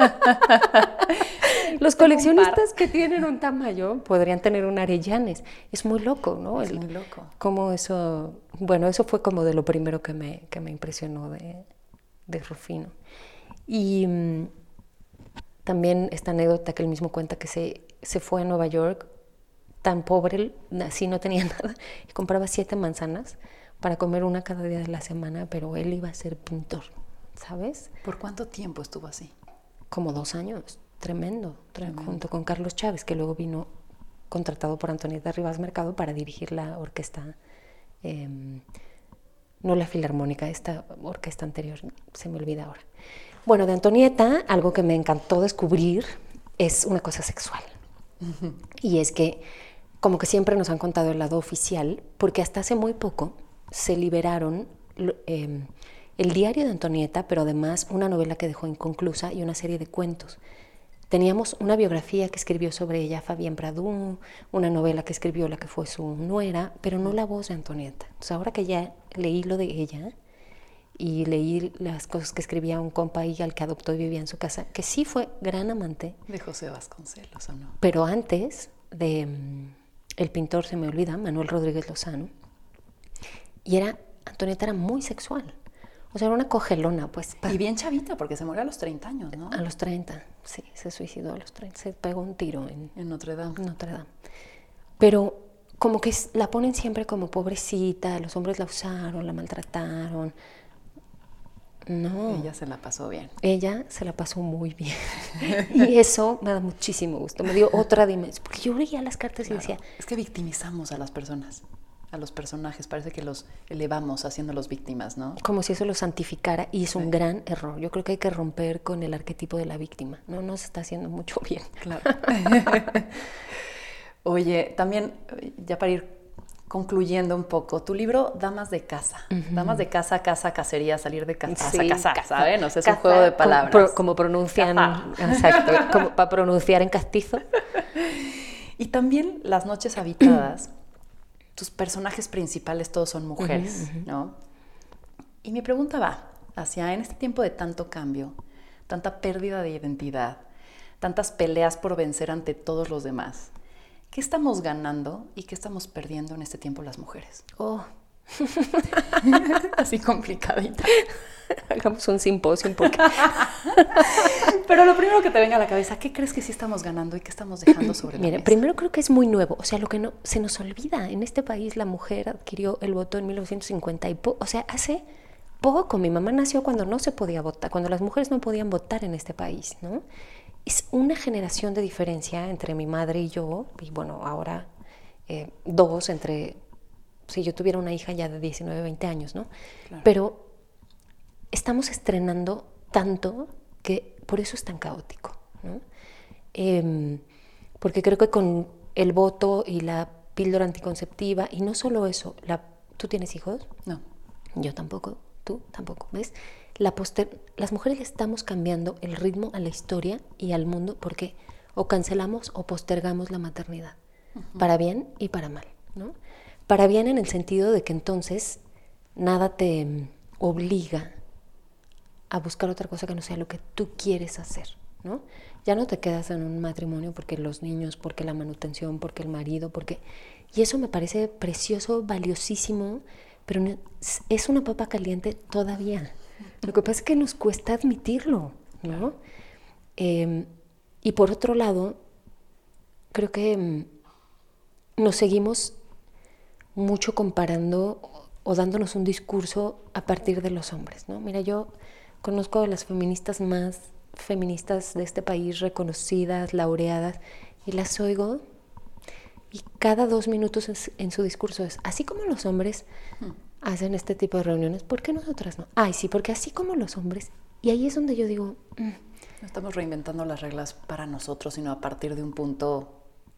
los coleccionistas que tienen un Tamayo podrían tener un Arellanes. Es muy loco, ¿no? Es muy loco. Como eso, bueno, eso fue como de lo primero que me, que me impresionó de, de Rufino. Y mm, también esta anécdota que él mismo cuenta que se, se fue a Nueva York tan pobre, así no tenía nada, y compraba siete manzanas para comer una cada día de la semana, pero él iba a ser pintor, ¿sabes? ¿Por cuánto tiempo estuvo así? Como dos años, tremendo, junto con Carlos Chávez, que luego vino contratado por Antonieta Rivas Mercado para dirigir la orquesta, em, no la filarmónica, esta orquesta anterior, se me olvida ahora. Bueno, de Antonieta, algo que me encantó descubrir es una cosa sexual. Y es que como que siempre nos han contado el lado oficial, porque hasta hace muy poco se liberaron em, el diario de Antonieta, pero además una novela que dejó inconclusa y una serie de cuentos. Teníamos una biografía que escribió sobre ella Fabián Pradú, una novela que escribió la que fue su nuera, pero no la voz de Antonieta. Entonces ahora que ya leí lo de ella y leí las cosas que escribía un compa y al que adoptó y vivía en su casa, que sí fue gran amante. De José Vasconcelos, ¿o no? Pero antes de mm, el pintor se me olvida, Manuel Rodríguez Lozano, y era, Antonieta era muy sexual. O sea, era una cogelona, pues. Y bien chavita, porque se murió a los 30 años, ¿no? A los 30, sí, se suicidó a los 30, se pegó un tiro en, en Notre Dame. Notre Dame. Pero como que la ponen siempre como pobrecita, los hombres la usaron, la maltrataron. No. Ella se la pasó bien. Ella se la pasó muy bien. y eso me da muchísimo gusto. Me dio otra dimensión. Porque yo leía las cartas y decía, Es que victimizamos a las personas, a los personajes. Parece que los elevamos haciéndolos víctimas, ¿no? como si eso lo santificara y es un gran error. Yo creo que hay que romper con el arquetipo de la víctima. No nos está haciendo mucho bien. Claro. Oye, también, ya para ir concluyendo un poco, tu libro Damas de Casa. Damas de Casa, Casa, Cacería, salir de casa, Sí, casa, casa. ¿saben? O sea, es Casa, un juego de como palabras. pro- Como, pronuncian, Casa. exacto, como para pronunciar en castizo. Y también Las Noches Habitadas, tus personajes principales todos son mujeres, ¿no? Y mi pregunta va hacia, en este tiempo de tanto cambio, tanta pérdida de identidad, tantas peleas por vencer ante todos los demás, ¿qué estamos ganando y qué estamos perdiendo en este tiempo las mujeres? Oh, Así complicadita. hagamos un simposio porque Pero lo primero que te venga a la cabeza, ¿qué crees que sí estamos ganando y qué estamos dejando sobre la Mire, mesa? primero creo que es muy nuevo, o sea, lo que no se nos olvida, en este país la mujer adquirió el voto en 1950 y po- o sea, hace poco, mi mamá nació cuando no se podía votar, cuando las mujeres no podían votar en este país, ¿no? Es una generación de diferencia entre mi madre y yo, y bueno, ahora eh, dos entre, si yo tuviera una hija ya de 19, 20 años, ¿no? Claro. Pero estamos estrenando tanto que por eso es tan caótico. ¿no? Em, porque creo que con el voto y la píldora anticonceptiva, y no solo eso, la, ¿tú tienes hijos? No. Yo tampoco, tú tampoco, ¿ves? La poster- las mujeres le estamos cambiando el ritmo a la historia y al mundo porque o cancelamos o postergamos la maternidad, para bien y para mal, ¿no? Para bien en el sentido de que entonces nada te obliga a buscar otra cosa que no sea lo que tú quieres hacer, ¿no? Ya no te quedas en un matrimonio porque los niños, porque la manutención, porque el marido, porque... Y eso me parece precioso, valiosísimo, pero es una papa caliente todavía. Lo que pasa es que nos cuesta admitirlo, ¿no? Eh, y por otro lado, creo que mm, nos seguimos mucho comparando o- dándonos un discurso a partir de los hombres, ¿no? Mira, yo conozco a las feministas más feministas de este país, reconocidas, laureadas, y las oigo y cada dos minutos en, su- en su discurso es, así como los hombres hacen este tipo de reuniones, ¿por qué nosotras no? Ay, sí, porque así como los hombres, y ahí es donde yo digo, "Mm, No estamos reinventando las reglas para nosotros, sino a partir de un punto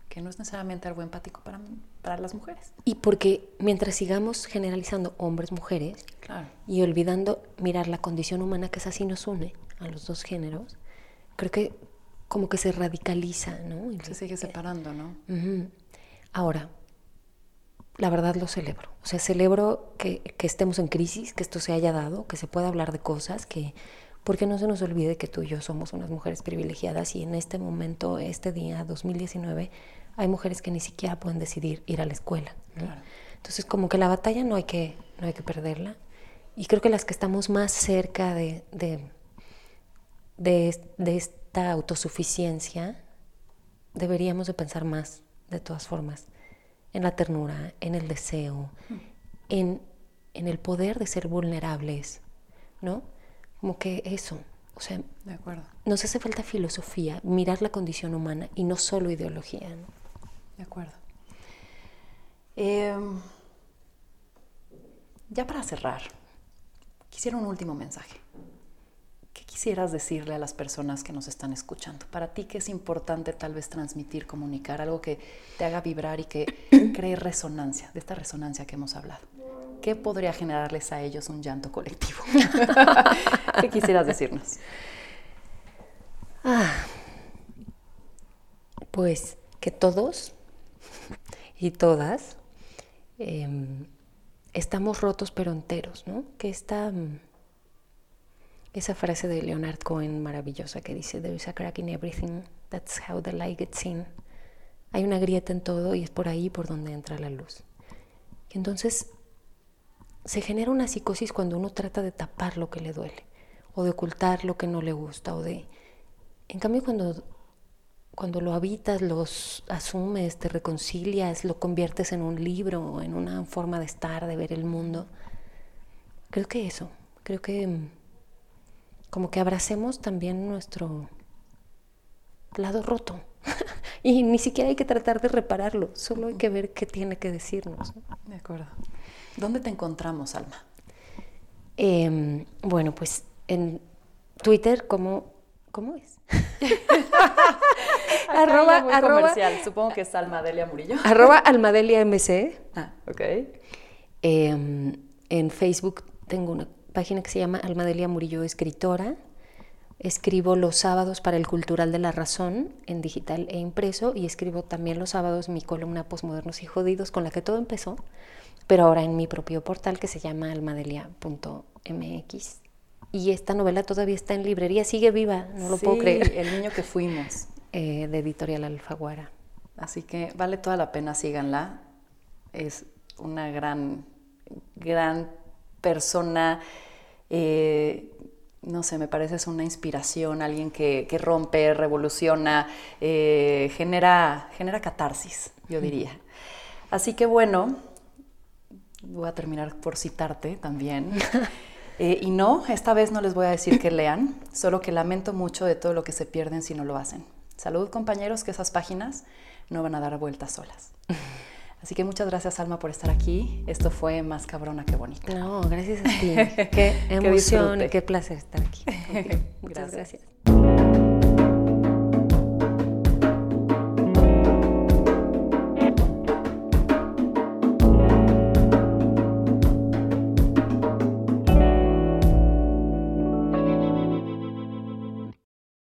que no es necesariamente algo empático para, para las mujeres. y porque mientras sigamos generalizando hombres, mujeres, Claro. y olvidando mirar la condición humana que es así nos une a los dos géneros, creo que como que se radicaliza, ¿no? Se sigue separando, ¿no? Ujú. Ahora, la verdad lo celebro. O sea, celebro que, que estemos en crisis, que esto se haya dado, que se pueda hablar de cosas, que porque no se nos olvide que tú y yo somos unas mujeres privilegiadas y en este momento, este día, 2019, hay mujeres que ni siquiera pueden decidir ir a la escuela. ¿no? Claro. Entonces, como que la batalla no hay que, no hay que perderla. Y creo que las que estamos más cerca de, de, de, de esta autosuficiencia, deberíamos de pensar más, de todas formas, en la ternura, en el deseo, en, en el poder de ser vulnerables, ¿no? Como que eso, o sea, De acuerdo. nos hace falta filosofía, mirar la condición humana y no solo ideología, ¿no? De acuerdo. Em, ya para cerrar, quisiera un último mensaje. ¿Qué quisieras decirle a las personas que nos están escuchando? Para ti, ¿qué es importante tal vez transmitir, comunicar? Algo que te haga vibrar y que cree resonancia, de esta resonancia que hemos hablado. ¿Qué podría generarles a ellos un llanto colectivo? ¿Qué quisieras decirnos? Ah, pues que todos y todas em, estamos rotos pero enteros, ¿no? Que esta, mm, esa frase de Leonard Cohen maravillosa que dice, There is a crack in everything, that's how the light gets in. Hay una grieta en todo y es por ahí por donde entra la luz. Y entonces se genera una psicosis cuando uno trata de tapar lo que le duele o de ocultar lo que no le gusta o de en cambio, cuando, cuando lo habitas, los asumes, te reconcilias, lo conviertes en un libro, en una forma de estar, de ver el mundo, creo que eso, creo que mm, como que abracemos también nuestro lado roto. y ni siquiera hay que tratar de repararlo, solo hay que ver qué tiene que decirnos. De acuerdo. ¿Dónde te encontramos, Alma? Em, bueno, pues en Twitter, ¿cómo, cómo es? arroba, comercial. Supongo que es Almadelia Murillo. arroba Almadelia MC. Ah, ok. Em, en Facebook tengo una página que se llama Almadelia Murillo Escritora. Escribo los sábados para el Cultural de la Razón en digital e impreso y escribo también los sábados mi columna Postmodernos y Jodidos con la que todo empezó, pero ahora en mi propio portal que se llama almadelia.mx. Y esta novela todavía está en librería, sigue viva, no lo puedo creer. El niño que fuimos. Eh, de Editorial Alfaguara. Así que vale toda la pena, síganla. Es una gran, gran persona. Eh, no sé, me parece es una inspiración, alguien que, rompe, revoluciona, eh, genera, genera catarsis, yo diría. Así que bueno, voy a terminar por citarte también. Eh, y no, esta vez no les voy a decir que lean, solo que lamento mucho de todo lo que se pierden si no lo hacen. Salud compañeros, que esas páginas no van a dar vueltas solas. Así que muchas gracias Alma por estar aquí. Esto fue más cabrona que bonita. No, gracias a ti. qué emoción, qué, qué placer estar aquí. Muchas gracias.